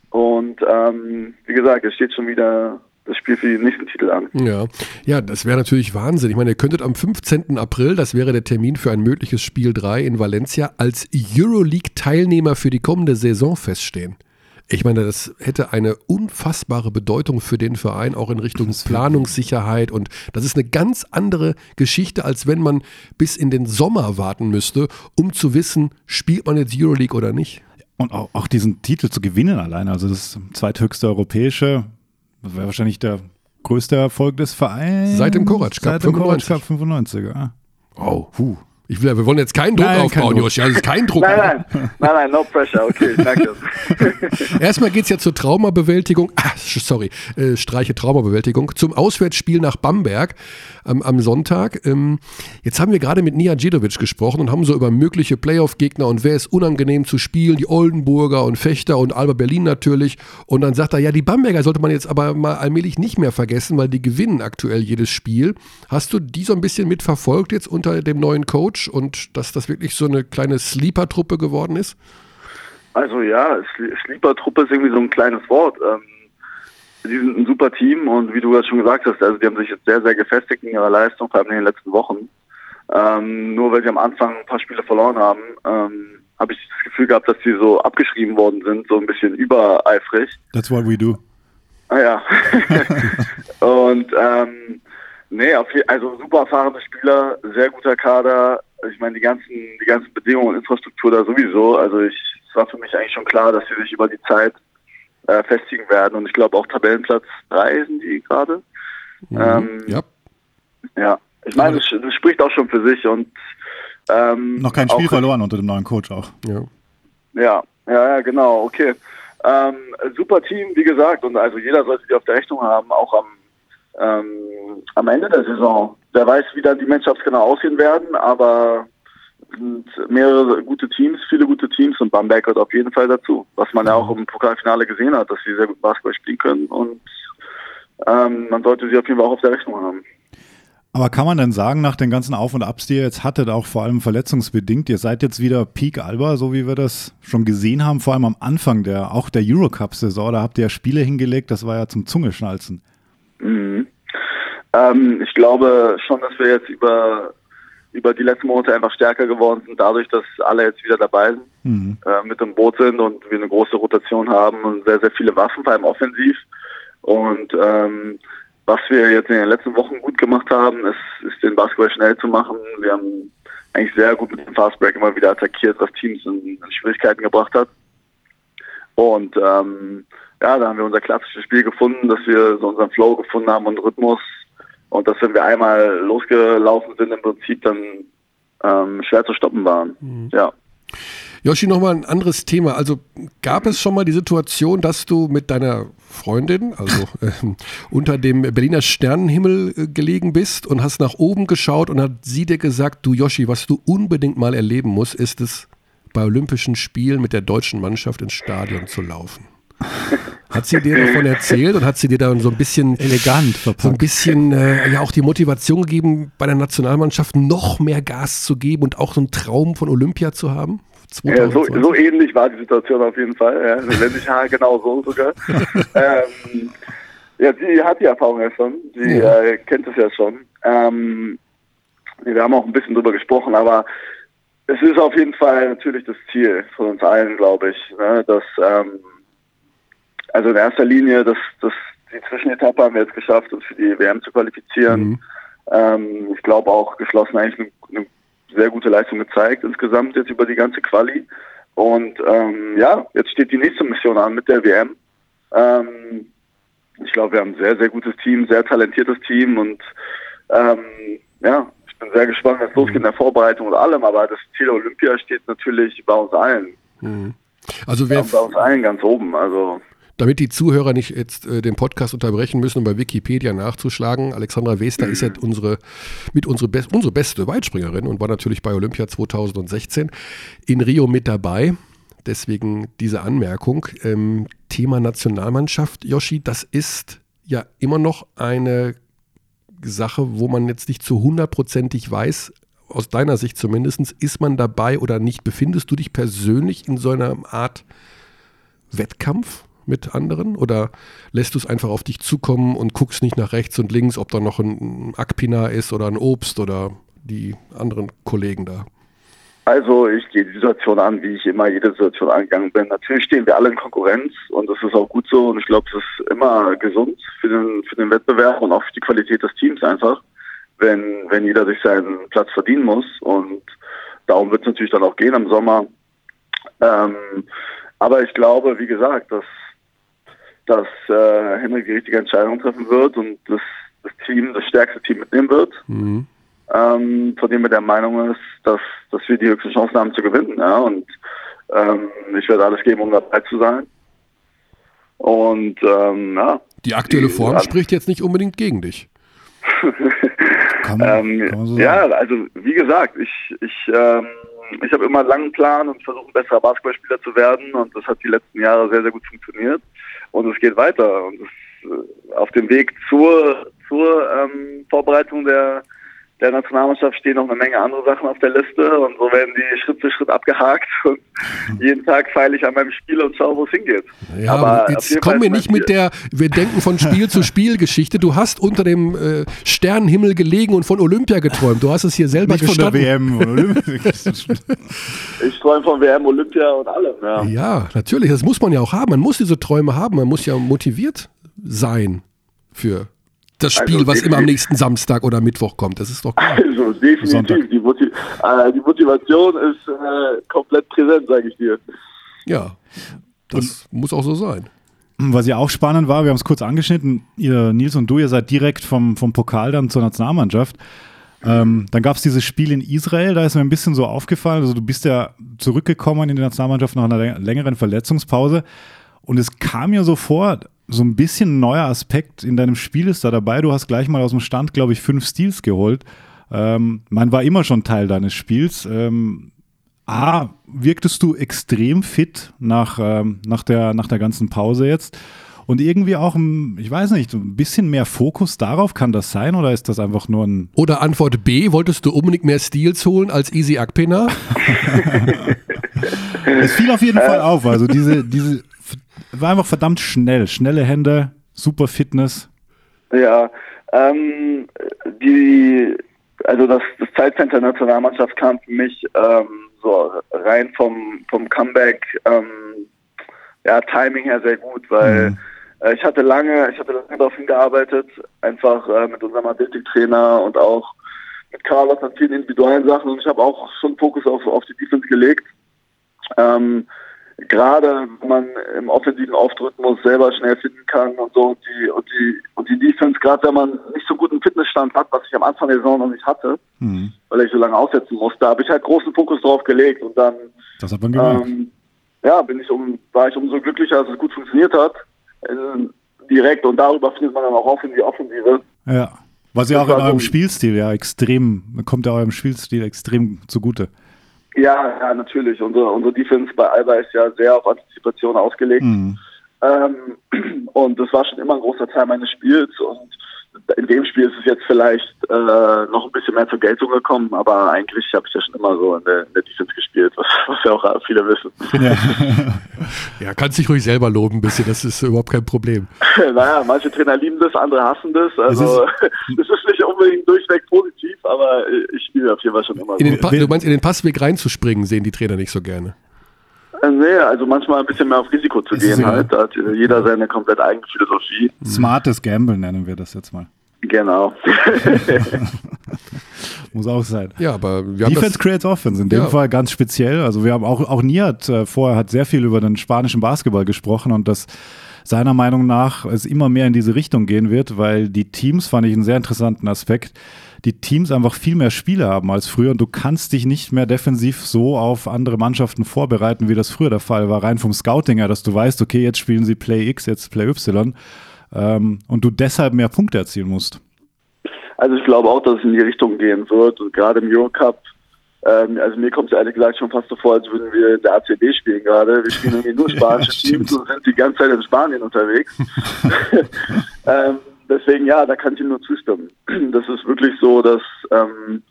Und ähm, wie gesagt, es steht schon wieder das Spiel für den nächsten Titel an. Ja, ja, das wäre natürlich Wahnsinn. Ich meine, ihr könntet am 15. April, das wäre der Termin für ein mögliches Spiel 3 in Valencia, als Euroleague-Teilnehmer für die kommende Saison feststehen. Ich meine, das hätte eine unfassbare Bedeutung für den Verein, auch in Richtung Planungssicherheit. Und das ist eine ganz andere Geschichte, als wenn man bis in den Sommer warten müsste, um zu wissen, spielt man jetzt Euroleague oder nicht. Und auch, auch diesen Titel zu gewinnen alleine, also das zweithöchste europäische, das wäre wahrscheinlich der größte Erfolg des Vereins. Seit dem Kovac Cup Seit dem Kovac 95. Cup 95, ja. Oh, huh. Ich will, wir wollen jetzt keinen Druck Nein, kein aufbauen, Druck. Joshi. Also kein Druck. Nein, nein, nein, nein, no pressure, okay, das. *laughs* *laughs* Erstmal geht es ja zur Traumabewältigung, ah, sorry, äh, streiche Traumabewältigung, zum Auswärtsspiel nach Bamberg am, am Sonntag. Ähm, jetzt haben wir gerade mit Nia Djedovic gesprochen und haben so über mögliche Playoff-Gegner und wer ist unangenehm zu spielen, die Oldenburger und Fechter und Alba Berlin natürlich. Und dann sagt er, ja, die Bamberger sollte man jetzt aber mal allmählich nicht mehr vergessen, weil die gewinnen aktuell jedes Spiel. Hast du die so ein bisschen mitverfolgt jetzt unter dem neuen Coach und dass das wirklich so eine kleine Sleeper-Truppe geworden ist? Also ja, Sle- Sleeper-Truppe ist irgendwie so ein kleines Wort. Ähm, die sind ein super Team und wie du das schon gesagt hast, also die haben sich jetzt sehr, sehr gefestigt in ihrer Leistung, vor allem in den letzten Wochen. Ähm, nur weil sie am Anfang ein paar Spiele verloren haben, ähm, habe ich das Gefühl gehabt, dass sie so abgeschrieben worden sind, so ein bisschen übereifrig. That's what we do. Ah ja. *laughs* und ähm, nee, auf also super erfahrene Spieler, sehr guter Kader. Ich meine, die ganzen, die ganzen Bedingungen und Infrastruktur da sowieso. Also ich, es war für mich eigentlich schon klar, dass sie sich über die Zeit äh, festigen werden. Und ich glaube auch Tabellenplatz drei sind die gerade. Ähm, Ja. ja. Ich meine, das, das spricht auch schon für sich und ähm, Noch kein Spiel verloren unter dem neuen Coach auch. ja. ja, ja, ja, genau, okay. Ähm, super Team, wie gesagt, und also jeder sollte die auf der Rechnung haben, auch am, ähm, am Ende der Saison. Wer weiß, wie dann die Matchups genau aussehen werden, aber es sind mehrere gute Teams, viele gute Teams und Bamberg gehört auf jeden Fall dazu, was man ja auch im Pokalfinale gesehen hat, dass sie sehr gut Basketball spielen können und ähm, man sollte sie auf jeden Fall auch auf der Rechnung haben. Aber kann man denn sagen, nach den ganzen Auf- und Abs, die ihr jetzt hattet, auch vor allem verletzungsbedingt, ihr seid jetzt wieder Peak Alba, so wie wir das schon gesehen haben, vor allem am Anfang der, auch der Eurocup-Saison, da habt ihr ja Spiele hingelegt, das war ja zum Zungeschnalzen. Ähm, ich glaube schon, dass wir jetzt über, über die letzten Monate einfach stärker geworden sind, dadurch, dass alle jetzt wieder dabei sind, Mhm. äh, mit im Boot sind und wir eine große Rotation haben und sehr, sehr viele Waffen, vor allem offensiv. Und ähm, was wir jetzt in den letzten Wochen gut gemacht haben, ist, ist den Basketball schnell zu machen. Wir haben eigentlich sehr gut mit dem Fastbreak immer wieder attackiert, was Teams in, in Schwierigkeiten gebracht hat. Und ähm, ja, da haben wir unser klassisches Spiel gefunden, dass wir so unseren Flow gefunden haben und Rhythmus. Und dass wenn wir einmal losgelaufen sind, im Prinzip dann ähm, schwer zu stoppen waren. Ja. Yoshi, nochmal ein anderes Thema. Also gab es schon mal die Situation, dass du mit deiner Freundin, also *laughs* ähm, unter dem Berliner Sternenhimmel äh, gelegen bist und hast nach oben geschaut und hat sie dir gesagt, du Yoshi, was du unbedingt mal erleben musst, ist es, bei Olympischen Spielen mit der deutschen Mannschaft ins Stadion zu laufen. *laughs* Hat sie dir davon erzählt und hat sie dir dann so ein bisschen Elegant so ein verpackt. bisschen äh, ja auch die Motivation gegeben, bei der Nationalmannschaft noch mehr Gas zu geben und auch so einen Traum von Olympia zu haben? Ja, so, 2020? so ähnlich war die Situation auf jeden Fall. Ja. Wenn nicht *laughs* Haar genau so sogar. *laughs* ähm, ja, sie hat die Erfahrung ja schon. Sie Ja. äh, kennt es ja schon. Ähm, wir haben auch ein bisschen drüber gesprochen, aber es ist auf jeden Fall natürlich das Ziel von uns allen, glaube ich, ne, dass ähm, also in erster Linie, dass, dass die Zwischenetappe haben wir jetzt geschafft, uns für die WM zu qualifizieren. Mhm. Ähm, ich glaube auch geschlossen eigentlich eine, eine sehr gute Leistung gezeigt insgesamt jetzt über die ganze Quali. Und ähm, ja, jetzt steht die nächste Mission an mit der WM. Ähm, ich glaube, wir haben ein sehr, sehr gutes Team, sehr talentiertes Team und ähm, ja, ich bin sehr gespannt, was losgeht in der Vorbereitung und allem, aber das Ziel Olympia steht natürlich bei uns allen. Also wer, bei uns allen ganz oben. Also damit die Zuhörer nicht jetzt äh, den Podcast unterbrechen müssen, um bei Wikipedia nachzuschlagen, Alexandra Wester ist ja unsere, mit unsere, Be unsere beste Weitspringerin und war natürlich bei Olympia 2016 in Rio mit dabei. Deswegen diese Anmerkung. Ähm, Thema Nationalmannschaft, Yoshi, das ist ja immer noch eine Sache, wo man jetzt nicht zu hundertprozentig weiß, aus deiner Sicht zumindest, ist man dabei oder nicht? Befindest du dich persönlich in so einer Art Wettkampf mit anderen oder lässt du es einfach auf dich zukommen und guckst nicht nach rechts und links, ob da noch ein Akpina ist oder ein Obst oder die anderen Kollegen da? Also ich gehe die Situation an, wie ich immer jede Situation angegangen bin. Natürlich stehen wir alle in Konkurrenz und das ist auch gut so und ich glaube, es ist immer gesund für den, für den Wettbewerb und auch für die Qualität des Teams einfach, wenn, wenn jeder sich seinen Platz verdienen muss und darum wird es natürlich dann auch gehen im Sommer. Ähm, aber ich glaube, wie gesagt, dass, dass äh, Henrik die richtige Entscheidung treffen wird und das, das Team, das stärkste Team mitnehmen wird. Mhm. Ähm, von dem er der Meinung ist, dass, dass wir die höchsten Chancen haben zu gewinnen. Ja? Und ähm, ich werde alles geben, um dabei zu sein. Und ähm, ja. Die aktuelle Die- Form an- spricht jetzt nicht unbedingt gegen dich. *laughs* Kann man, Ähm, kann man so ja, sagen. also wie gesagt, ich, ich, ähm, ich habe immer einen langen Plan und versuche ein besserer Basketballspieler zu werden und das hat die letzten Jahre sehr, sehr gut funktioniert und es geht weiter. Und es, äh, auf dem Weg zur, zur ähm, Vorbereitung der, der Nationalmannschaft stehen noch eine Menge andere Sachen auf der Liste und so werden die Schritt für Schritt abgehakt *laughs* und jeden Tag feile ich an meinem Spiel und schaue, wo es hingeht. Ja, Aber jetzt kommen wir nicht mit der, wir denken von Spiel zu *laughs* Spiel Geschichte. Du hast unter dem äh, Sternenhimmel gelegen und von Olympia geträumt. Du hast es hier selber Nicht von der gestanden. WM. Olympia. *laughs* Ich träume von WM, Olympia und allem. Ja. Ja, natürlich. Das muss man ja auch haben. Man muss diese Träume haben. Man muss ja motiviert sein für das Spiel, Also was immer am nächsten Samstag oder Mittwoch kommt. Das ist doch klar. Also definitiv. Sonntag. Die, Moti äh, die Motivation ist äh, komplett präsent, sage ich dir. Ja, das muss auch so sein. Was ja auch spannend war, wir haben es kurz angeschnitten, ihr Nils und du, ihr seid direkt vom, vom Pokal dann zur Nationalmannschaft. Ähm, dann gab es dieses Spiel in Israel, da ist mir ein bisschen so aufgefallen, also du bist ja zurückgekommen in die Nationalmannschaft nach einer läng- längeren Verletzungspause und es kam mir so vor, so ein bisschen ein neuer Aspekt in deinem Spiel ist da dabei. Du hast gleich mal aus dem Stand, glaube ich, fünf Steals geholt. Ähm, man war immer schon Teil deines Spiels. Ähm, A, wirktest du extrem fit nach, ähm, nach, der, nach der ganzen Pause jetzt? Und irgendwie auch, ein, ich weiß nicht, ein bisschen mehr Fokus darauf, kann das sein oder ist das einfach nur ein. Oder Antwort B, wolltest du unbedingt mehr Steals holen als Easy Akpina? *laughs* *laughs* Es fiel auf jeden Fall auf. Also diese, diese war einfach verdammt schnell. Schnelle Hände, super Fitness. Ja, ähm, die, also das, das Zeitcenter Nationalmannschaft kam für mich ähm, so rein vom, vom Comeback, ähm, ja, Timing her sehr gut, weil Mhm. äh, ich hatte lange, ich hatte lange darauf hingearbeitet, einfach äh, mit unserem Athletiktrainer und auch mit Carlos an vielen individuellen Sachen und ich habe auch schon Fokus auf, auf die Defense gelegt. Ähm, gerade wenn man im offensiven Auftrhythmus selber schnell finden kann und so und die und die und die Defense, gerade wenn man nicht so guten Fitnessstand hat, was ich am Anfang der Saison noch nicht hatte, Mhm. weil ich so lange aussetzen musste, habe ich halt großen Fokus drauf gelegt und dann Das hat man gemerkt. ähm, ja, bin ich um, war ich umso glücklicher, dass es gut funktioniert hat. Äh, direkt und darüber findet man dann auch auf in die Offensive. ja. Was ja auch in eurem Spielstil ja extrem, kommt ja eurem Spielstil extrem zugute. Ja, ja, natürlich. Unsere, unsere Defense bei Alba ist ja sehr auf Antizipation ausgelegt. Mhm. Ähm, *clears throat* und das war schon immer ein großer Teil meines Spiels. Und in dem Spiel ist es jetzt vielleicht äh, noch ein bisschen mehr zur Geltung gekommen, aber eigentlich habe ich ja schon immer so in der, in der Defense gespielt, was, was ja auch viele wissen. Ja. *laughs* Ja, kannst dich ruhig selber loben ein bisschen, das ist überhaupt kein Problem. *laughs* naja, manche Trainer lieben das, andere hassen das. Also *laughs* das ist nicht unbedingt durchweg positiv, aber ich spiele auf jeden Fall schon immer den so. du meinst, in den Passweg reinzuspringen, sehen die Trainer nicht so gerne. Äh, Nee, also manchmal ein bisschen mehr auf Risiko zu gehen Ja. halt. Da hat jeder seine komplett eigene Philosophie. Smartes Gamble nennen wir das jetzt mal. Genau. *laughs* *laughs* Muss auch sein. Ja, aber wir haben Defense das, creates Offense, in dem Ja. Fall ganz speziell. Also wir haben auch, auch Nihat äh, vorher hat sehr viel über den spanischen Basketball gesprochen und dass seiner Meinung nach es immer mehr in diese Richtung gehen wird, weil die Teams, fand ich einen sehr interessanten Aspekt, die Teams einfach viel mehr Spiele haben als früher und du kannst dich nicht mehr defensiv so auf andere Mannschaften vorbereiten, wie das früher der Fall war, rein vom Scouting her, dass du weißt, okay, jetzt spielen sie Play X, jetzt Play Y ähm, und du deshalb mehr Punkte erzielen musst. Also ich glaube auch, dass es in die Richtung gehen wird. Und gerade im Eurocup, ähm, also mir kommt es ehrlich gesagt schon fast so vor, als würden wir in der ACB spielen gerade. Wir spielen irgendwie nur *laughs* spanische Stimmt. Teams und sind die ganze Zeit in Spanien unterwegs. *laughs* *laughs* ähm, deswegen ja, da kann ich ihm nur zustimmen. *clears throat* Das ist wirklich so, dass ähm,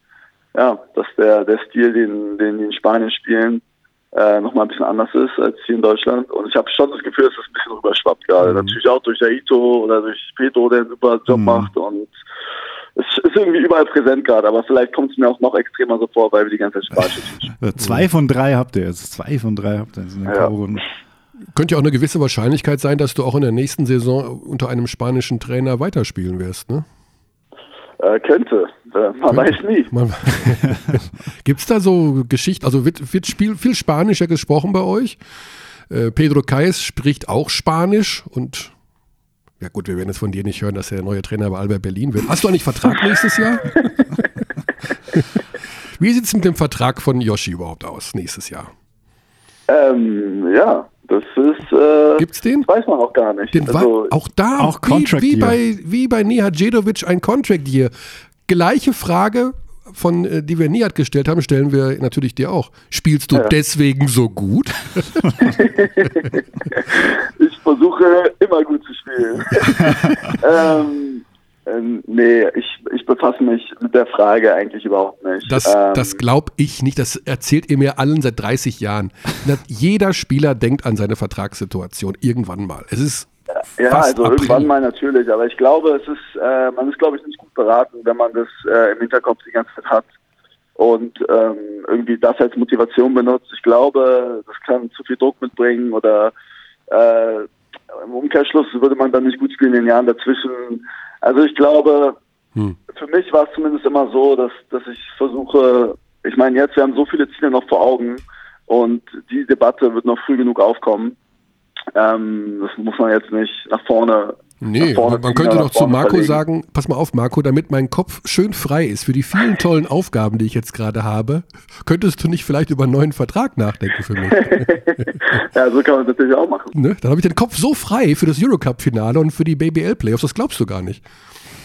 ja, dass der der Stil, den, den die in Spanien spielen, äh, nochmal ein bisschen anders ist als hier in Deutschland. Und ich habe schon das Gefühl, dass es ein bisschen rüberschwappt gerade. Natürlich auch durch Aito oder durch Pedro, der einen super Job Mhm. macht und es ist irgendwie überall präsent gerade, aber vielleicht kommt es mir auch noch extremer so vor, weil wir die ganze Zeit spanische Teams *laughs* spielen. Zwei von drei habt ihr jetzt. Zwei von drei habt ihr jetzt in den Ja. Könnte ja auch eine gewisse Wahrscheinlichkeit sein, dass du auch in der nächsten Saison unter einem spanischen Trainer weiterspielen wirst, ne? Äh, könnte. Äh, man weiß nie. *laughs* Gibt es da so Geschichten, also wird, wird Spiel, viel Spanischer gesprochen bei euch? Äh, Pedro Kais spricht auch Spanisch und ja gut, wir werden jetzt von dir nicht hören, dass er der neue Trainer bei Alba Berlin wird. Hast du eigentlich Vertrag nächstes Jahr? *laughs* Wie sieht es mit dem Vertrag von Yoshi überhaupt aus nächstes Jahr? Ähm, ja, das ist. Äh, Gibt's den? Weiß man auch gar nicht. Den also, auch da, auch wie, Contract wie, Year. bei, wie bei Nihat Djedovic ein Contract Year. Gleiche Frage, von, äh, die wir Nihat gestellt haben, stellen wir natürlich dir auch. Spielst du deswegen so gut? *laughs* ich versuche immer gut zu spielen. *laughs* ähm, ähm, nee, ich, ich befasse mich mit der Frage eigentlich überhaupt nicht. Das, ähm, das glaube ich nicht. Das erzählt ihr mir allen seit 30 Jahren. Jeder Spieler denkt an seine Vertragssituation irgendwann mal. Es ist Ja, also April. irgendwann mal natürlich, aber ich glaube, es ist, äh, man ist, glaube ich, nicht gut beraten, wenn man das äh, im Hinterkopf die ganze Zeit hat und ähm, irgendwie das als Motivation benutzt. Ich glaube, das kann zu viel Druck mitbringen oder äh, im Umkehrschluss würde man dann nicht gut spielen in den Jahren dazwischen. Also ich glaube, Hm. für mich war es zumindest immer so, dass, dass ich versuche, ich meine jetzt, wir haben so viele Ziele noch vor Augen und die Debatte wird noch früh genug aufkommen. Ähm, das muss man jetzt nicht nach vorne. Nee, man, könnte doch zu Marco verlegen. sagen, pass mal auf Marco, damit mein Kopf schön frei ist für die vielen tollen Aufgaben, die ich jetzt gerade habe, könntest du nicht vielleicht über einen neuen Vertrag nachdenken für mich? *laughs* Ja, so kann man es natürlich auch machen. ne? Dann habe ich den Kopf so frei für das Eurocup-Finale und für die BBL-Playoffs, das glaubst du gar nicht.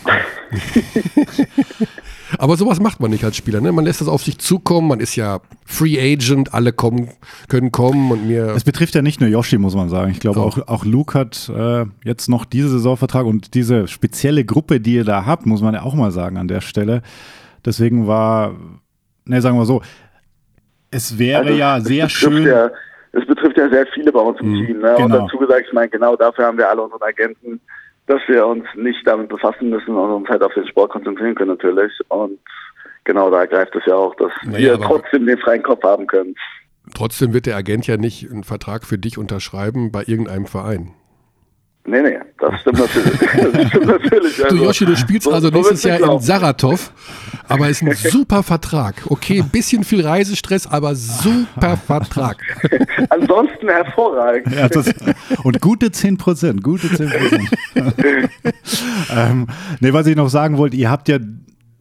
*laughs* Aber sowas macht man nicht als Spieler, ne? Man lässt das auf sich zukommen, man ist ja Free Agent, alle kommen, können kommen und mir. Es betrifft ja nicht nur Yoshi, muss man sagen. Ich glaube, Auch. auch, auch Luke hat äh, jetzt noch diese Saisonvertrag und diese spezielle Gruppe, die ihr da habt, muss man ja auch mal sagen an der Stelle. Deswegen war, ne, sagen wir so, es wäre Also, ja es sehr schön. Ja, es betrifft ja sehr viele bei uns im Mhm, Team. Ne? Und genau. dazu gesagt, ich meine, genau dafür haben wir alle unsere Agenten, dass wir uns nicht damit befassen müssen und uns halt auf den Sport konzentrieren können natürlich. Und genau da greift es ja auch, dass Naja, wir trotzdem den freien Kopf haben können. Trotzdem wird der Agent ja nicht einen Vertrag für dich unterschreiben bei irgendeinem Verein. Nee, nee, das stimmt natürlich. *laughs* das stimmt natürlich. Du Also, Yoshi, du spielst so- also so nächstes Jahr in. Saratov, aber ist ein *laughs* super Vertrag. Okay, ein bisschen viel Reisestress, aber super Vertrag. *laughs* Ansonsten hervorragend. Ja, das, und gute 10 Prozent, gute 10 Prozent. ähm, nee, was ich noch sagen wollte, ihr habt ja,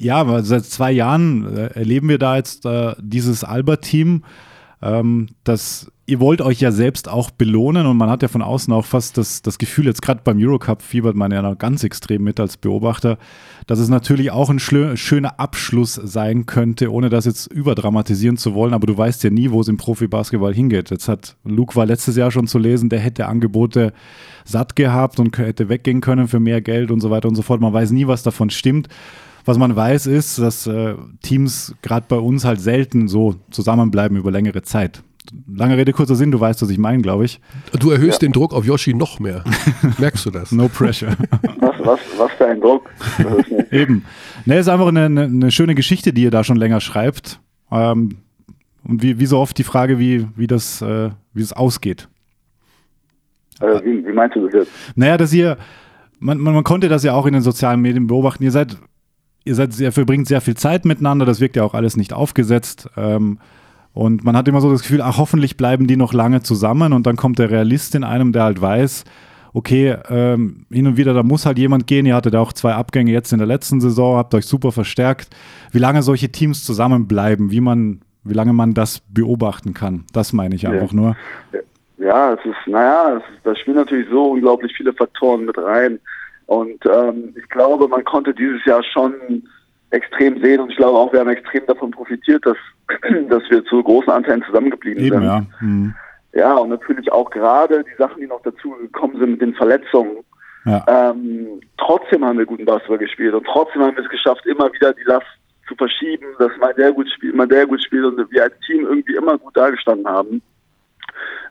ja, seit zwei Jahren äh, erleben wir da jetzt äh, dieses Albert-Team. Ähm, dass ihr wollt euch ja selbst auch belohnen und man hat ja von außen auch fast das, das Gefühl, jetzt gerade beim Eurocup fiebert man ja noch ganz extrem mit als Beobachter, dass es natürlich auch ein schöner Abschluss sein könnte, ohne das jetzt überdramatisieren zu wollen, aber du weißt ja nie, wo es im Profibasketball hingeht. Jetzt hat Luke war letztes Jahr schon zu lesen, der hätte Angebote satt gehabt und hätte weggehen können für mehr Geld und so weiter und so fort. Man weiß nie, was davon stimmt. Was man weiß, ist, dass äh, Teams gerade bei uns halt selten so zusammenbleiben über längere Zeit lange Rede, kurzer Sinn, du weißt, was ich meine, glaube ich. Du erhöhst ja. den Druck auf Yoshi noch mehr. *laughs* Merkst du das? no pressure. was, was, was für ein Druck. Eben. Ne, ist einfach eine, eine, eine, schöne Geschichte, die ihr da schon länger schreibt. Ähm, und wie, wie so oft die Frage, wie, wie, das, äh, wie das ausgeht. Äh, wie, wie meinst du das jetzt? Naja, dass ihr, man, man, man konnte das ja auch in den sozialen Medien beobachten, ihr seid, ihr seid, ihr verbringt sehr viel Zeit miteinander, das wirkt ja auch alles nicht aufgesetzt. Ähm, und man hat immer so das Gefühl, ach, hoffentlich bleiben die noch lange zusammen. Und dann kommt der Realist in einem, der halt weiß, okay, ähm, hin und wieder, da muss halt jemand gehen. Ihr hattet auch zwei Abgänge jetzt in der letzten Saison, habt euch super verstärkt. Wie lange solche Teams zusammenbleiben, wie man, wie lange man das beobachten kann, das meine ich ja. einfach nur. Ja, es ist, naja, da spielen natürlich so unglaublich viele Faktoren mit rein. Und ähm, ich glaube, man konnte dieses Jahr schon extrem sehen und ich glaube auch, wir haben extrem davon profitiert, dass, *clears throat* dass wir zu großen Anteilen zusammengeblieben Eben, sind. Ja. Mhm. ja, und natürlich auch gerade die Sachen, die noch dazu gekommen sind mit den Verletzungen. Ja. Ähm, trotzdem haben wir guten Basketball gespielt und trotzdem haben wir es geschafft, immer wieder die Last zu verschieben, dass mal der gut spielt, mal der gut spielt und wir als Team irgendwie immer gut dargestanden haben.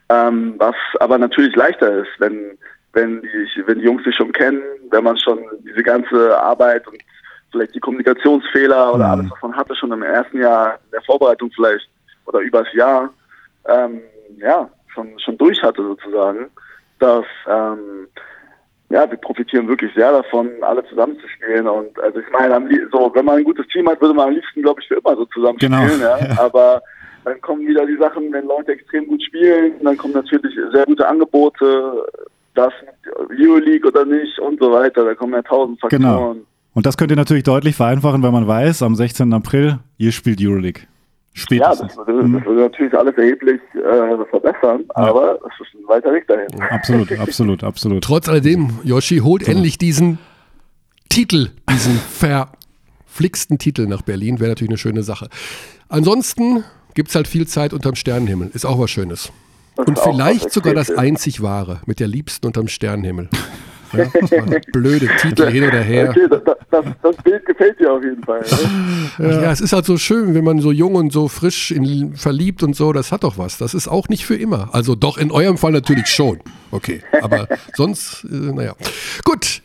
Ähm, was aber natürlich leichter ist, wenn wenn die, wenn die Jungs sich schon kennen, wenn man schon diese ganze Arbeit und vielleicht die Kommunikationsfehler oder mhm. alles, was man hatte schon im ersten Jahr in der Vorbereitung vielleicht oder übers Jahr, ähm, ja, schon, schon durch hatte sozusagen, dass, ähm, ja, wir profitieren wirklich sehr davon, alle zusammenzuspielen. Und also ich meine, so, wenn man ein gutes Team hat, würde man am liebsten, glaube ich, für immer so zusammenspielen. Genau. Ja. *laughs* Aber dann kommen wieder die Sachen, wenn Leute extrem gut spielen, dann kommen natürlich sehr gute Angebote, das Euroleague oder nicht und so weiter. Da kommen ja tausend Faktoren. Genau. Und das könnt ihr natürlich deutlich vereinfachen, wenn man weiß, am 16. April, ihr spielt Euroleague. Spätestens. Ja, das, würde natürlich alles erheblich äh, verbessern, ja. aber es ist ein weiter Weg dahin. Absolut, *laughs* absolut, absolut. Trotz alledem, Yoshi holt so. endlich diesen Titel, diesen verflixten Titel nach Berlin, wäre natürlich eine schöne Sache. Ansonsten gibt es halt viel Zeit unterm Sternenhimmel, ist auch was Schönes. Und vielleicht sogar das einzig wahre, mit der Liebsten unterm Sternenhimmel. *laughs* Ja? Blöde Titel hin oder her. Okay, das, das, das, Bild gefällt dir auf jeden Fall. Ne? Ja. ja. es ist halt so schön, wenn man so jung und so frisch in, verliebt und so, das hat doch was. Das ist auch nicht für immer. Also doch in eurem Fall natürlich schon. Okay, aber *laughs* sonst, äh, naja. Gut,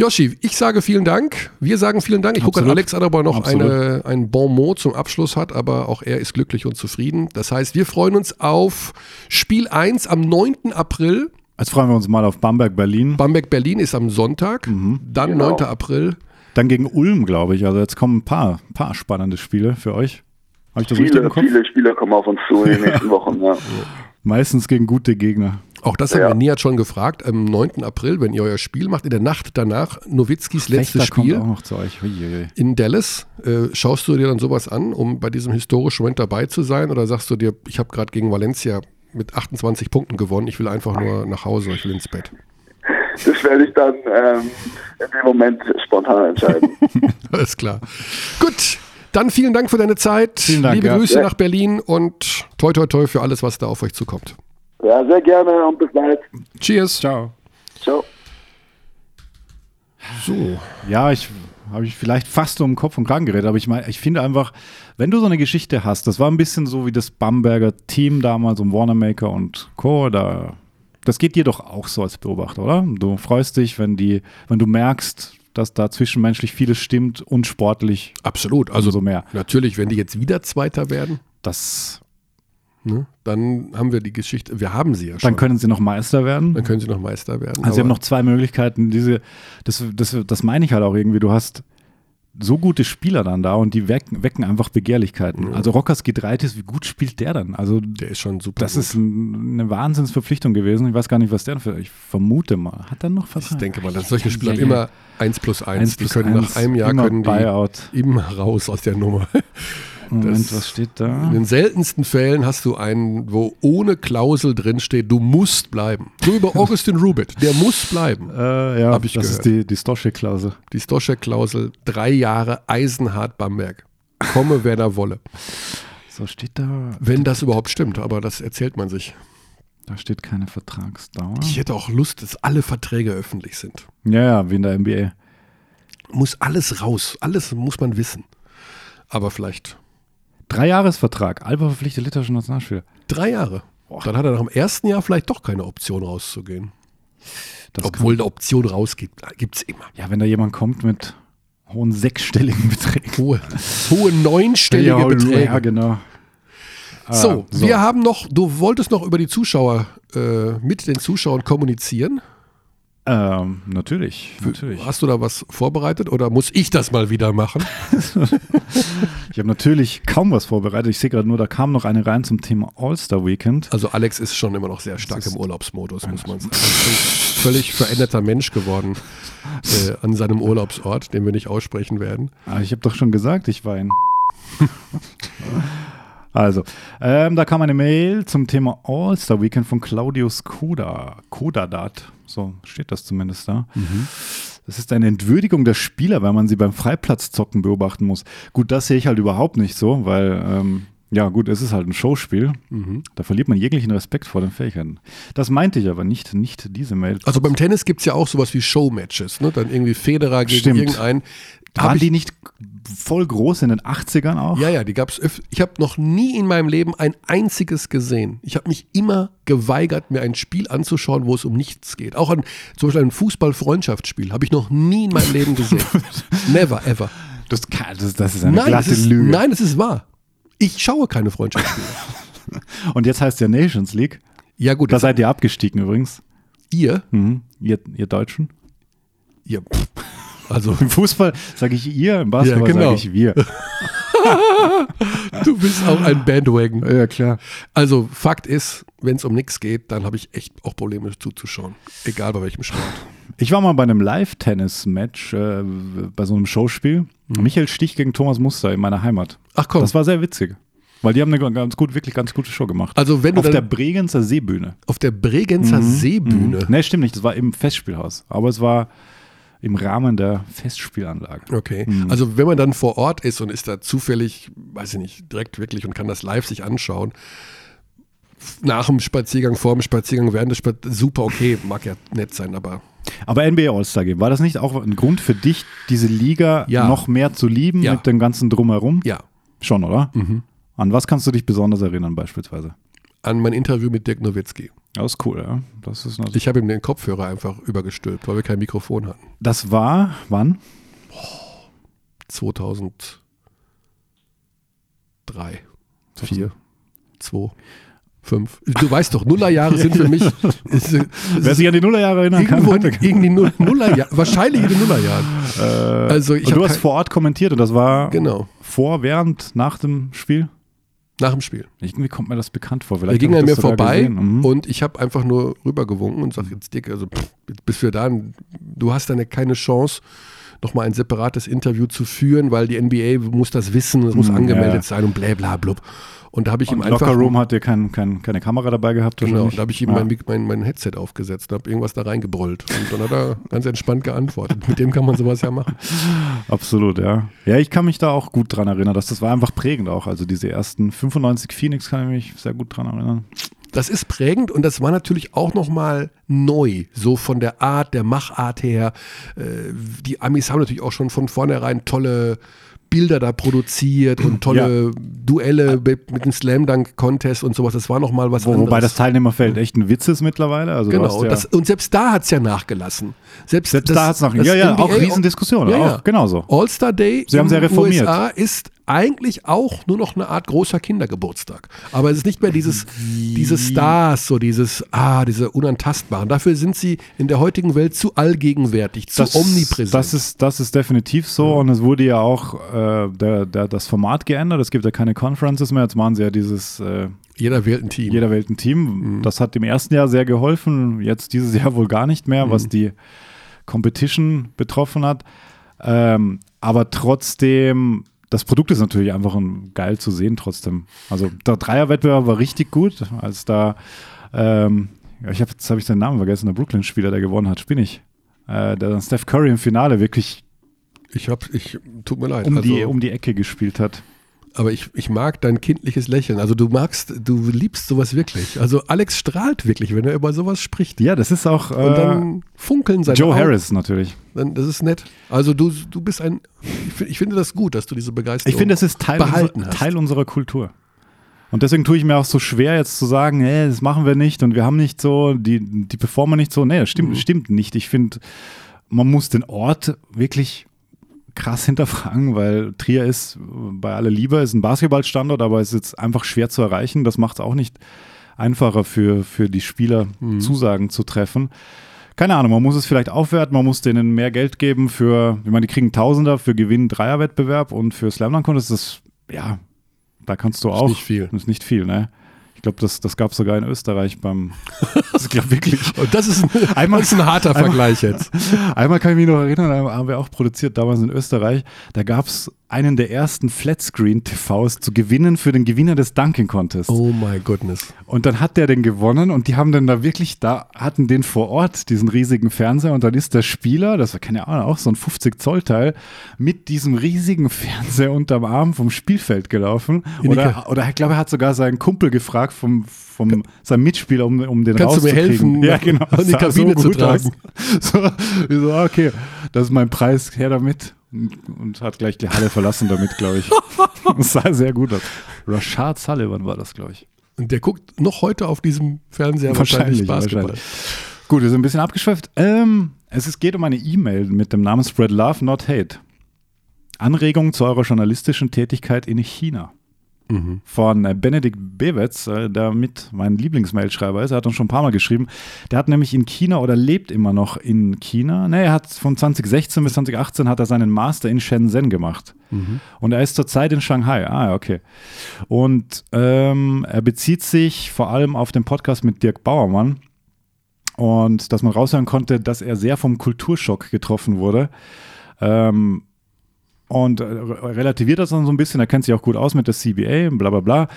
Yoshi, ich sage vielen Dank. Wir sagen vielen Dank. Ich gucke an Alex an, ob er noch eine, ein Bon mot zum Abschluss hat, aber auch er ist glücklich und zufrieden. Das heißt, wir freuen uns auf Spiel 1 am 9. April Jetzt freuen wir uns mal auf Bamberg-Berlin. Bamberg-Berlin ist am Sonntag, mhm. dann genau. 9. April. Dann gegen Ulm, glaube ich. Also jetzt kommen ein paar, paar spannende Spiele für euch. Habe ich das viele, richtig Viele Spieler kommen auf uns zu in den nächsten *laughs* Wochen. Ja. Meistens gegen gute Gegner. Auch das haben ja. wir Nihat schon gefragt. Am 9. April, wenn ihr euer Spiel macht, in der Nacht danach, Nowitzkis letztes Spiel in Dallas. Äh, schaust du dir dann sowas an, um bei diesem historischen Moment dabei zu sein? Oder sagst du dir, ich habe gerade gegen Valencia mit 28 Punkten gewonnen. Ich will einfach nur nach Hause, ich will ins Bett. Das werde ich dann ähm, in dem Moment spontan entscheiden. *laughs* *laughs* Alles klar. Gut, dann vielen Dank für deine Zeit. Dank, Liebe ja. Grüße ja. nach Berlin und toi toi toi für alles, was da auf euch zukommt. Ja, sehr gerne und bis bald. Cheers. Ciao. Ciao. So. Ja, ich habe ich vielleicht fast um Kopf und Kragen geredet, aber ich meine, ich finde einfach, wenn du so eine Geschichte hast, das war ein bisschen so wie das Bamberger Team damals um Warnermaker und Co. Da, das geht dir doch auch so als Beobachter, oder? Du freust dich, wenn die, wenn du merkst, dass da zwischenmenschlich vieles stimmt und sportlich. Absolut, also so mehr. Natürlich, wenn die jetzt wieder Zweiter werden. Das Ne? Dann haben wir die Geschichte, wir haben sie ja schon. Dann können sie noch Meister werden. Dann können sie noch Meister werden. Also sie haben noch zwei Möglichkeiten. Diese, das, das, das meine ich halt auch irgendwie. Du hast so gute Spieler dann da und die wecken, wecken einfach Begehrlichkeiten. Ja. Also Rockers Gedreites, wie gut spielt der dann? Also der ist schon super. Das gut. ist eine Wahnsinnsverpflichtung gewesen. Ich weiß gar nicht, was der für. Ich vermute mal, hat er noch Vertrag? Ich denke mal, dass solche Spieler ja, immer 1 plus 1. 1 plus die können 1, nach einem Jahr können die Buyout. immer raus aus der Nummer. Moment, Das- was steht In da? den seltensten Fällen hast du einen, wo ohne Klausel drinsteht, du musst bleiben. So über *laughs* Augustin Rubit, der muss bleiben. Äh, ja, Hab ich das gehört. ist die, die Stosche-Klausel. Die Stoschek-Klausel, drei Jahre Eisenhart Bamberg. Komme, wer da wolle. So steht da. Wenn das überhaupt stimmt, aber das erzählt man sich. Da steht keine Vertragsdauer. Ich hätte auch Lust, dass alle Verträge öffentlich sind. Ja, ja, wie in der NBA. Muss alles raus, alles muss man wissen. Aber vielleicht Dreijahresvertrag, Alba verpflichtet litauische Nationalspieler. drei Jahre. Dann hat er nach dem ersten Jahr vielleicht doch keine Option rauszugehen. Das Obwohl eine Option rausgibt, gibt es immer. kann, ja, wenn da jemand kommt mit hohen sechsstelligen Beträgen. Hohe, hohe neunstellige ja, Beträge. Ja, genau. Ah, So, wir haben noch, du wolltest noch über die Zuschauer, äh, mit den Zuschauern kommunizieren. Ähm, natürlich, natürlich. Hast du da was vorbereitet oder muss ich das mal wieder machen? *laughs* Ich habe natürlich kaum was vorbereitet. Ich sehe gerade nur, da kam noch eine rein zum Thema All-Star Weekend. Also Alex ist schon immer noch sehr stark im Urlaubsmodus, muss man sagen. Völlig veränderter Mensch geworden *laughs* äh, an seinem Urlaubsort, den wir nicht aussprechen werden. Ah, ich habe doch schon gesagt, ich war in. *laughs* also, ähm, da kam eine Mail zum Thema All-Star Weekend von Claudius Koda. Kodadat, so steht das zumindest da. Das ist eine Entwürdigung der Spieler, weil man sie beim Freiplatzzocken beobachten muss. Gut, das sehe ich halt überhaupt nicht so, weil, ähm, ja gut, es ist halt ein Showspiel. Da verliert man jeglichen Respekt vor den Fähigkeiten. Das meinte ich aber nicht, nicht diese Mail. Also beim Tennis gibt es ja auch sowas wie Showmatches, ne? Dann irgendwie Federer gegen Stimmt. irgendeinen. Waren ich- die nicht voll groß in den 80ern auch? Ja, ja, die gab es öfter. Ich habe noch nie in meinem Leben ein einziges gesehen. Ich habe mich immer geweigert, mir ein Spiel anzuschauen, wo es um nichts geht. Auch ein, zum Beispiel ein Fußball-Freundschaftsspiel habe ich noch nie in meinem Leben gesehen. *laughs* Never, ever. Das, kann, das, das ist eine Nein, glatte es ist, Lüge. nein, es ist wahr. Ich schaue keine Freundschaftsspiele. *laughs* Und jetzt heißt ja Nations League. Ja, gut, Da seid ihr abgestiegen übrigens. ihr, Mhm. Ihr, ihr Deutschen. ihr, pff, also Im Fußball sage ich ihr, im Basketball Ja, genau. sage ich wir. *laughs* du bist auch ein Bandwagon. ja, klar. Also Fakt ist, wenn es um nichts geht, dann habe ich echt auch Probleme zuzuschauen. Egal bei welchem Sport. Ich war mal bei einem Live-Tennis-Match, äh, bei so einem Showspiel. Michael Stich gegen Thomas Muster in meiner Heimat. Ach komm, Das war sehr witzig. Weil die haben eine ganz gut, wirklich ganz gute Show gemacht. also wenn Auf der Bregenzer Seebühne. auf der Bregenzer Seebühne. Ne, stimmt nicht. Das war im Festspielhaus. Aber es war im Rahmen der Festspielanlage. Okay. Also wenn man dann vor Ort ist und ist da zufällig, weiß ich nicht, direkt wirklich und kann das live sich anschauen, nach dem Spaziergang, vor dem Spaziergang, während des Spaziergangs, super okay, mag ja nett sein, aber Aber NBA All-Star Game, war das nicht auch ein Grund für dich, diese Liga Ja. noch mehr zu lieben Ja. mit dem ganzen Drumherum? ja, Schon, oder? An was kannst du dich besonders erinnern, beispielsweise? An mein Interview mit Dirk Nowitzki. Das ist cool, ja. Das, ist Ich habe ihm den Kopfhörer einfach übergestülpt, weil wir kein Mikrofon hatten. das war, wann? 2003, 4, 2, 5. Du *laughs* weißt doch, Nullerjahre sind für mich ist, *laughs* ist Wer sich an die Nullerjahre erinnern kann, irgendwo in, weiter- irgendwie Null- Nullerjahr, wahrscheinlich in den Nullerjahren. also ich du hast vor Ort kommentiert und das war Genau, vor, während, nach dem Spiel? Nach dem Spiel. Irgendwie kommt mir das bekannt vor. Er Vielleicht ging hab an mir vorbei. Mhm. und ich habe einfach nur rübergewunken und sage jetzt Dick, also pff, bist du da, du hast dann keine Chance, nochmal ein separates Interview zu führen, weil die NBA muss das wissen, es muss Mhm, angemeldet ja. sein und bla bla blub. Und da habe ich ihm Und einfach Locker Room hat dir kein, kein, keine Kamera dabei gehabt? Genau, wahrscheinlich? da habe ich ihm Ja. mein, Mik- mein, mein Headset aufgesetzt und habe irgendwas da reingebrüllt. Und dann hat er ganz entspannt geantwortet. Mit dem kann man sowas ja machen. *laughs* Absolut, ja. Ja, ich kann mich da auch gut dran erinnern. Dass das war einfach prägend auch. Also diese ersten 95 Phoenix kann ich mich sehr gut dran erinnern. Das ist prägend und das war natürlich auch nochmal neu, so von der Art, der Machart her. Äh, Die Amis haben natürlich auch schon von vornherein tolle Bilder da produziert und tolle Duelle mit, mit dem Slam Dunk Contest und sowas. Das war nochmal was Wo, anderes. wobei das Teilnehmerfeld echt ein Witz ist mittlerweile. Also Genau, ja, das, und selbst da hat es ja nachgelassen. Selbst, Selbst das- da hat es das Ja, ja, NBA auch Riesendiskussionen. Ja, ja. Auch genauso. All-Star Day Sie haben sehr reformiert. USA ist eigentlich auch nur noch eine Art großer Kindergeburtstag. Aber es ist nicht mehr dieses, diese Stars, so dieses, ah, diese Unantastbaren. Dafür sind sie in der heutigen Welt zu allgegenwärtig, zu omnipräsent. Das ist, das ist definitiv so und es wurde ja auch äh, der, der, das Format geändert. Es gibt ja keine Conferences mehr. Jetzt machen sie ja dieses äh, Jeder wählt ein Team. jeder wählt ein Team. Das hat im ersten Jahr sehr geholfen. Jetzt dieses *laughs* Jahr wohl gar nicht mehr, was die Competition betroffen hat. Ähm, aber trotzdem das Produkt ist natürlich einfach ein, geil zu sehen trotzdem. Also der Dreierwettbewerb war richtig gut, als da, ähm, ja, ich habe jetzt habe ich seinen Namen vergessen, der Brooklyn-Spieler, der gewonnen hat, bin ich. Äh, der dann Steph Curry im Finale wirklich Ich hab, ich, tut mir leid. um, die, also, um die Ecke gespielt hat. Aber ich, ich mag dein kindliches Lächeln. Also du magst, du liebst sowas wirklich. Also Alex strahlt wirklich, wenn er über sowas spricht. Ja, das ist auch Und äh, dann funkeln seine Joe Augen. Harris natürlich. Dann, das ist nett. Also du, du bist ein, ich, ich finde das gut, dass du diese Begeisterung Ich finde, das ist Teil, unser. Teil unserer Kultur. Und deswegen tue ich mir auch so schwer, jetzt zu sagen, nee, das machen wir nicht und wir haben nicht so, die, die performen nicht so. Nee, das Mhm. stimmt, stimmt nicht. Ich finde, man muss den Ort wirklich krass hinterfragen, weil Trier ist bei aller Liebe ist ein Basketballstandort, aber es ist jetzt einfach schwer zu erreichen. Das macht es auch nicht einfacher für, für die Spieler, Mhm. Zusagen zu treffen. Keine Ahnung, man muss es vielleicht aufwerten, man muss denen mehr Geld geben für, ich meine, die kriegen Tausender für Gewinn Dreierwettbewerb und für Slam Dunk Contest ist das, ja, da kannst du auch. nicht viel. Das ist nicht viel, ne? Ich glaube, das, das gab es sogar in Österreich beim, *laughs* ich glaube wirklich. Und das ist ein, *laughs* Einmal- das ist ein harter einmal- Vergleich jetzt. *laughs* Einmal kann ich mich noch erinnern, haben wir auch produziert, damals in Österreich. Da gab es einen der ersten Flatscreen-TVs zu gewinnen für den Gewinner des Dunking Contests. Oh my goodness. Und dann hat der den gewonnen und die haben dann da wirklich, da hatten den vor Ort, diesen riesigen Fernseher und dann ist der Spieler, das war keine Ahnung, auch so ein 50 Zoll Teil, mit diesem riesigen Fernseher unterm Arm vom Spielfeld gelaufen. In Oder, oder ich glaube, er hat sogar seinen Kumpel gefragt vom, vom seinem Mitspieler, um, um den Kannst du mir rauszukriegen. helfen, *laughs* Ja, genau. an die Kabine zu gut tragen? *laughs* So, ich so, okay, das ist mein Preis, her damit. Und, hat gleich die Halle verlassen damit, glaube ich. *laughs* Das sah sehr gut aus. Rashad Sullivan war das, glaube ich. Und der guckt noch heute auf diesem Fernseher wahrscheinlich, Basketball. wahrscheinlich. Gut, wir sind ein bisschen abgeschweift. Ähm, es ist, geht um eine E-Mail mit dem Namen Spread Love, Not Hate. Anregungen zu eurer journalistischen Tätigkeit in China. Mhm. Von äh, Benedikt Bewetz, äh, der mit mein Lieblingsmailschreiber ist. Er hat uns schon ein paar Mal geschrieben. Der hat nämlich in China oder lebt immer noch in China. Ne, er hat von 2016 bis 2018 hat er seinen Master in Shenzhen gemacht. Und er ist zurzeit in Shanghai. Ah, okay. Und ähm, er bezieht sich vor allem auf den Podcast mit Dirk Bauermann. Und dass man raushören konnte, dass er sehr vom Kulturschock getroffen wurde. Ähm, und äh, relativiert das dann so ein bisschen. Er kennt sich auch gut aus mit der CBA, bla bla bla.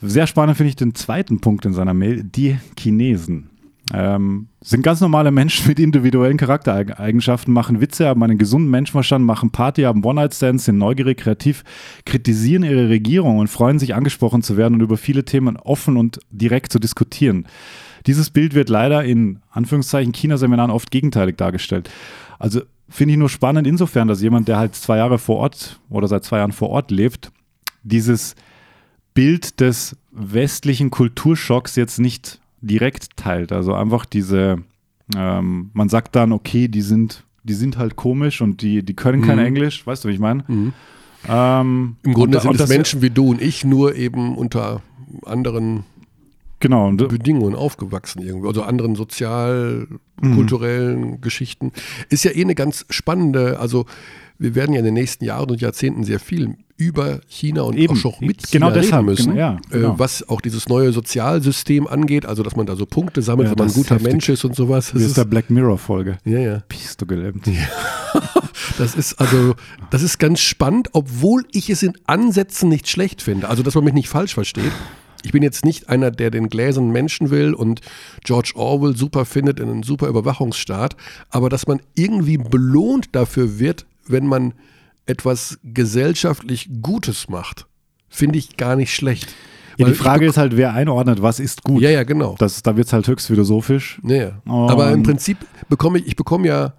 Sehr spannend finde ich den zweiten Punkt in seiner Mail. Die Chinesen. Ähm, sind ganz normale Menschen mit individuellen Charaktereigenschaften, machen Witze, haben einen gesunden Menschenverstand, machen Party, haben One-Night-Stands, sind neugierig, kreativ, kritisieren ihre Regierung und freuen sich, angesprochen zu werden und über viele Themen offen und direkt zu diskutieren. Dieses Bild wird leider in Anführungszeichen China-Seminaren oft gegenteilig dargestellt. Also finde ich nur spannend insofern, dass jemand, der halt zwei Jahre vor Ort oder seit zwei Jahren vor Ort lebt, dieses Bild des westlichen Kulturschocks jetzt nicht direkt teilt. Also einfach diese, ähm, man sagt dann, okay, die sind, die sind halt komisch und die, die können kein Mhm. Englisch, weißt du, wie ich meine? Ähm, Im Grunde und- sind und es Menschen wie du und ich, nur eben unter anderen Genau, und, Bedingungen aufgewachsen irgendwie, also anderen sozial-kulturellen Geschichten. Ist ja eh eine ganz spannende, also wir werden ja in den nächsten Jahren und Jahrzehnten sehr viel über China und Eben. auch schon mit China Genau deshalb, reden müssen, genau, ja, genau. Äh, was auch dieses neue Sozialsystem angeht, also dass man da so Punkte sammelt, Ja, wenn man ein das guter heftig. Mensch ist und sowas. Das wie ist der Black Mirror-Folge? ja, ja. Bist du gelähmt? *laughs* Das ist also, das ist ganz spannend, obwohl ich es in Ansätzen nicht schlecht finde. Also, dass man mich nicht falsch versteht. Ich bin jetzt nicht einer, der den gläsernen Menschen will und George Orwell super findet in einem super Überwachungsstaat, aber dass man irgendwie belohnt dafür wird, wenn man etwas gesellschaftlich Gutes macht, finde ich gar nicht schlecht. Ja, die Frage ist halt, wer einordnet, was ist gut. Ja, ja, genau. Das, da wird es halt höchst philosophisch. Ja, ja. Und- Aber im Prinzip bekomme ich, ich bekomme ja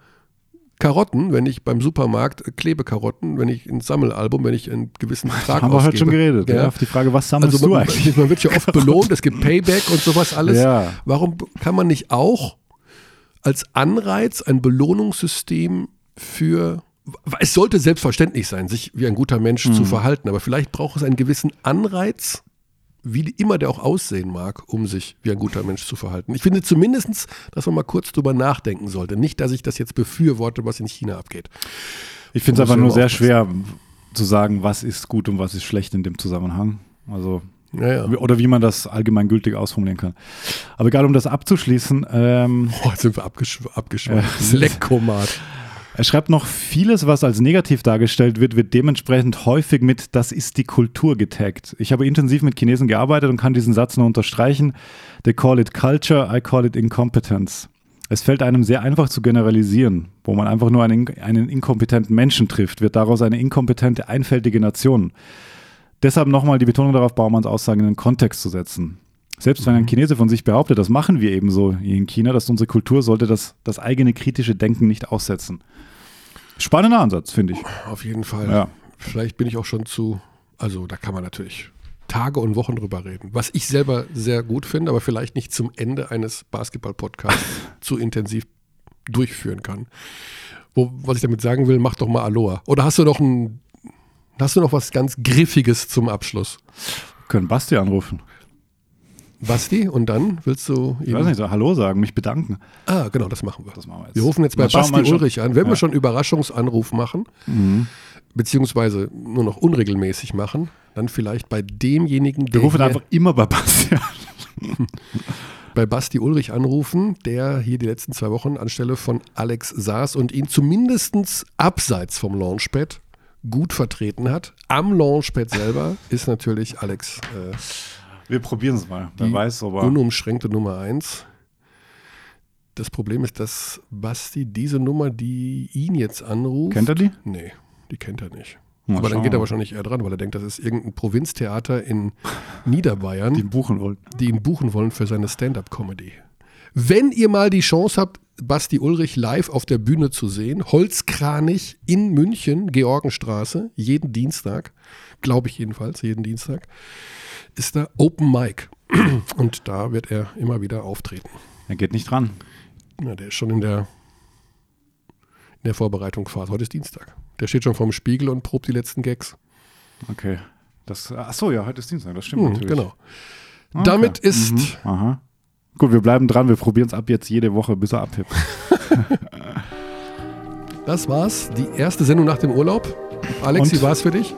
Karotten, wenn ich beim Supermarkt äh, Klebekarotten, wenn ich ein Sammelalbum, wenn ich einen gewissen Betrag Haben wir heute ausgebe. schon geredet. Ja. Auf die Frage, was sammelst Also du man, eigentlich? man wird ja oft *laughs* belohnt, es gibt Payback und sowas alles. Ja. Warum kann man nicht auch als Anreiz ein Belohnungssystem für es sollte selbstverständlich sein, sich wie ein guter Mensch Mhm. zu verhalten, aber vielleicht braucht es einen gewissen Anreiz, wie immer der auch aussehen mag, um sich wie ein guter Mensch zu verhalten. Ich finde zumindest, dass man mal kurz drüber nachdenken sollte. Nicht, dass ich das jetzt befürworte, was in China abgeht. Ich finde es einfach nur sehr schwer zu sagen, was ist gut und was ist schlecht in dem Zusammenhang. Also, Ja, ja. oder wie man das allgemeingültig ausformulieren kann. Aber egal, um das abzuschließen, ähm, Boah, *laughs* jetzt sind wir abgesch abgeschweift. *laughs* Ja. Leckomat. Er schreibt noch, vieles, was als negativ dargestellt wird, wird dementsprechend häufig mit das ist die Kultur getaggt. Ich habe intensiv mit Chinesen gearbeitet und kann diesen Satz nur unterstreichen. They call it culture, I call it incompetence. Es fällt einem sehr einfach zu generalisieren. Wo man einfach nur einen, einen inkompetenten Menschen trifft, wird daraus eine inkompetente, einfältige Nation. Deshalb nochmal die Betonung darauf, Baumanns Aussagen in den Kontext zu setzen. Selbst wenn ein Chinese von sich behauptet, das machen wir ebenso hier in China, dass unsere Kultur sollte das, das eigene kritische Denken nicht aussetzen. Spannender Ansatz, finde ich. Auf jeden Fall. Ja. Vielleicht bin ich auch schon zu, also da kann man natürlich Tage und Wochen drüber reden. Was ich selber sehr gut finde, aber vielleicht nicht zum Ende eines Basketball-Podcasts *laughs* zu intensiv durchführen kann. Wo, was ich damit sagen will, mach doch mal Aloha. Oder hast du noch ein, hast du noch was ganz Griffiges zum Abschluss? Können Basti anrufen. Basti, und dann willst du Ich weiß nicht, so Hallo sagen, mich bedanken. Ah, genau, das machen wir. Das machen wir jetzt. Wir rufen jetzt bei Basti schon. Ulrich an. Wenn wir Ja. schon einen Überraschungsanruf machen, beziehungsweise nur noch unregelmäßig machen, dann vielleicht bei demjenigen, Wir der rufen hier einfach immer bei Basti an. *laughs* bei Basti Ulrich anrufen, der hier die letzten zwei Wochen anstelle von Alex saß und ihn zumindest abseits vom Launchpad gut vertreten hat. Am Launchpad selber ist natürlich Alex äh, Wir probieren es mal. Wer die weiß, aber. unumschränkte Nummer eins. Das Problem ist, dass Basti diese Nummer, die ihn jetzt anruft. Kennt er die? Nee, die kennt er nicht. Mal Aber dann schauen. geht er wahrscheinlich eher dran, weil er denkt, das ist irgendein Provinztheater in *laughs* Niederbayern, Die die, buchen wollten. ihn buchen wollen für seine Stand-up-Comedy. Wenn ihr mal die Chance habt, Basti Ulrich live auf der Bühne zu sehen, Holzkranich in München, Georgenstraße, jeden Dienstag, glaube ich jedenfalls, jeden Dienstag, ist da Open Mic. *clears throat* Und da wird er immer wieder auftreten. Er geht nicht dran. Ja, der ist schon in der, in der Vorbereitungsphase. Heute ist Dienstag. Der steht schon vorm Spiegel und probt die letzten Gags. Okay. Das, ach so, ja, heute ist Dienstag, das stimmt Hm, natürlich. genau. Okay. Damit ist Mhm. Aha. Gut, wir bleiben dran, wir probieren es ab jetzt jede Woche, bis er abhebt. *laughs* das war's. Die erste Sendung nach dem Urlaub. Alex, Und? wie war's für dich?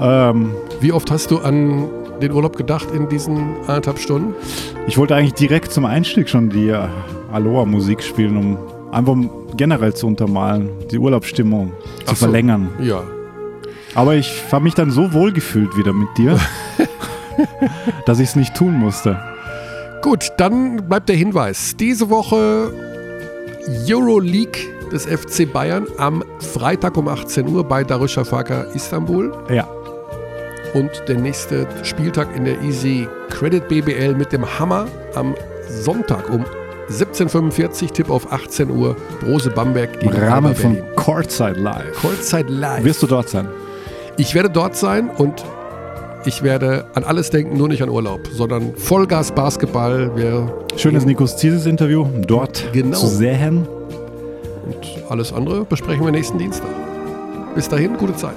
Ähm, Wie oft hast du an den Urlaub gedacht in diesen anderthalb Stunden? ich wollte eigentlich direkt zum Einstieg schon die äh, Aloha-Musik spielen, um einfach generell zu untermalen, die Urlaubsstimmung zu so. verlängern. Ja. Aber ich habe mich dann so wohl gefühlt wieder mit dir, *laughs* dass ich es nicht tun musste. Gut, dann bleibt der Hinweis. Diese Woche Euroleague des FC Bayern am Freitag um 18 Uhr bei Darüşşafaka Istanbul. Ja. Und der nächste Spieltag in der Easy Credit BBL mit dem Hammer am Sonntag um 17.45 Tipp auf 18 Uhr. Brose Bamberg Im gegen Rahmen Alba von. Courtside Live. Kurzzeit live. Wirst du dort sein? Ich werde dort sein und ich werde an alles denken, nur nicht an Urlaub, sondern Vollgas Basketball. Wir Schönes Nikos Zieses Interview dort Genau. zu sehen. und alles andere besprechen wir nächsten Dienstag. Bis dahin, gute Zeit.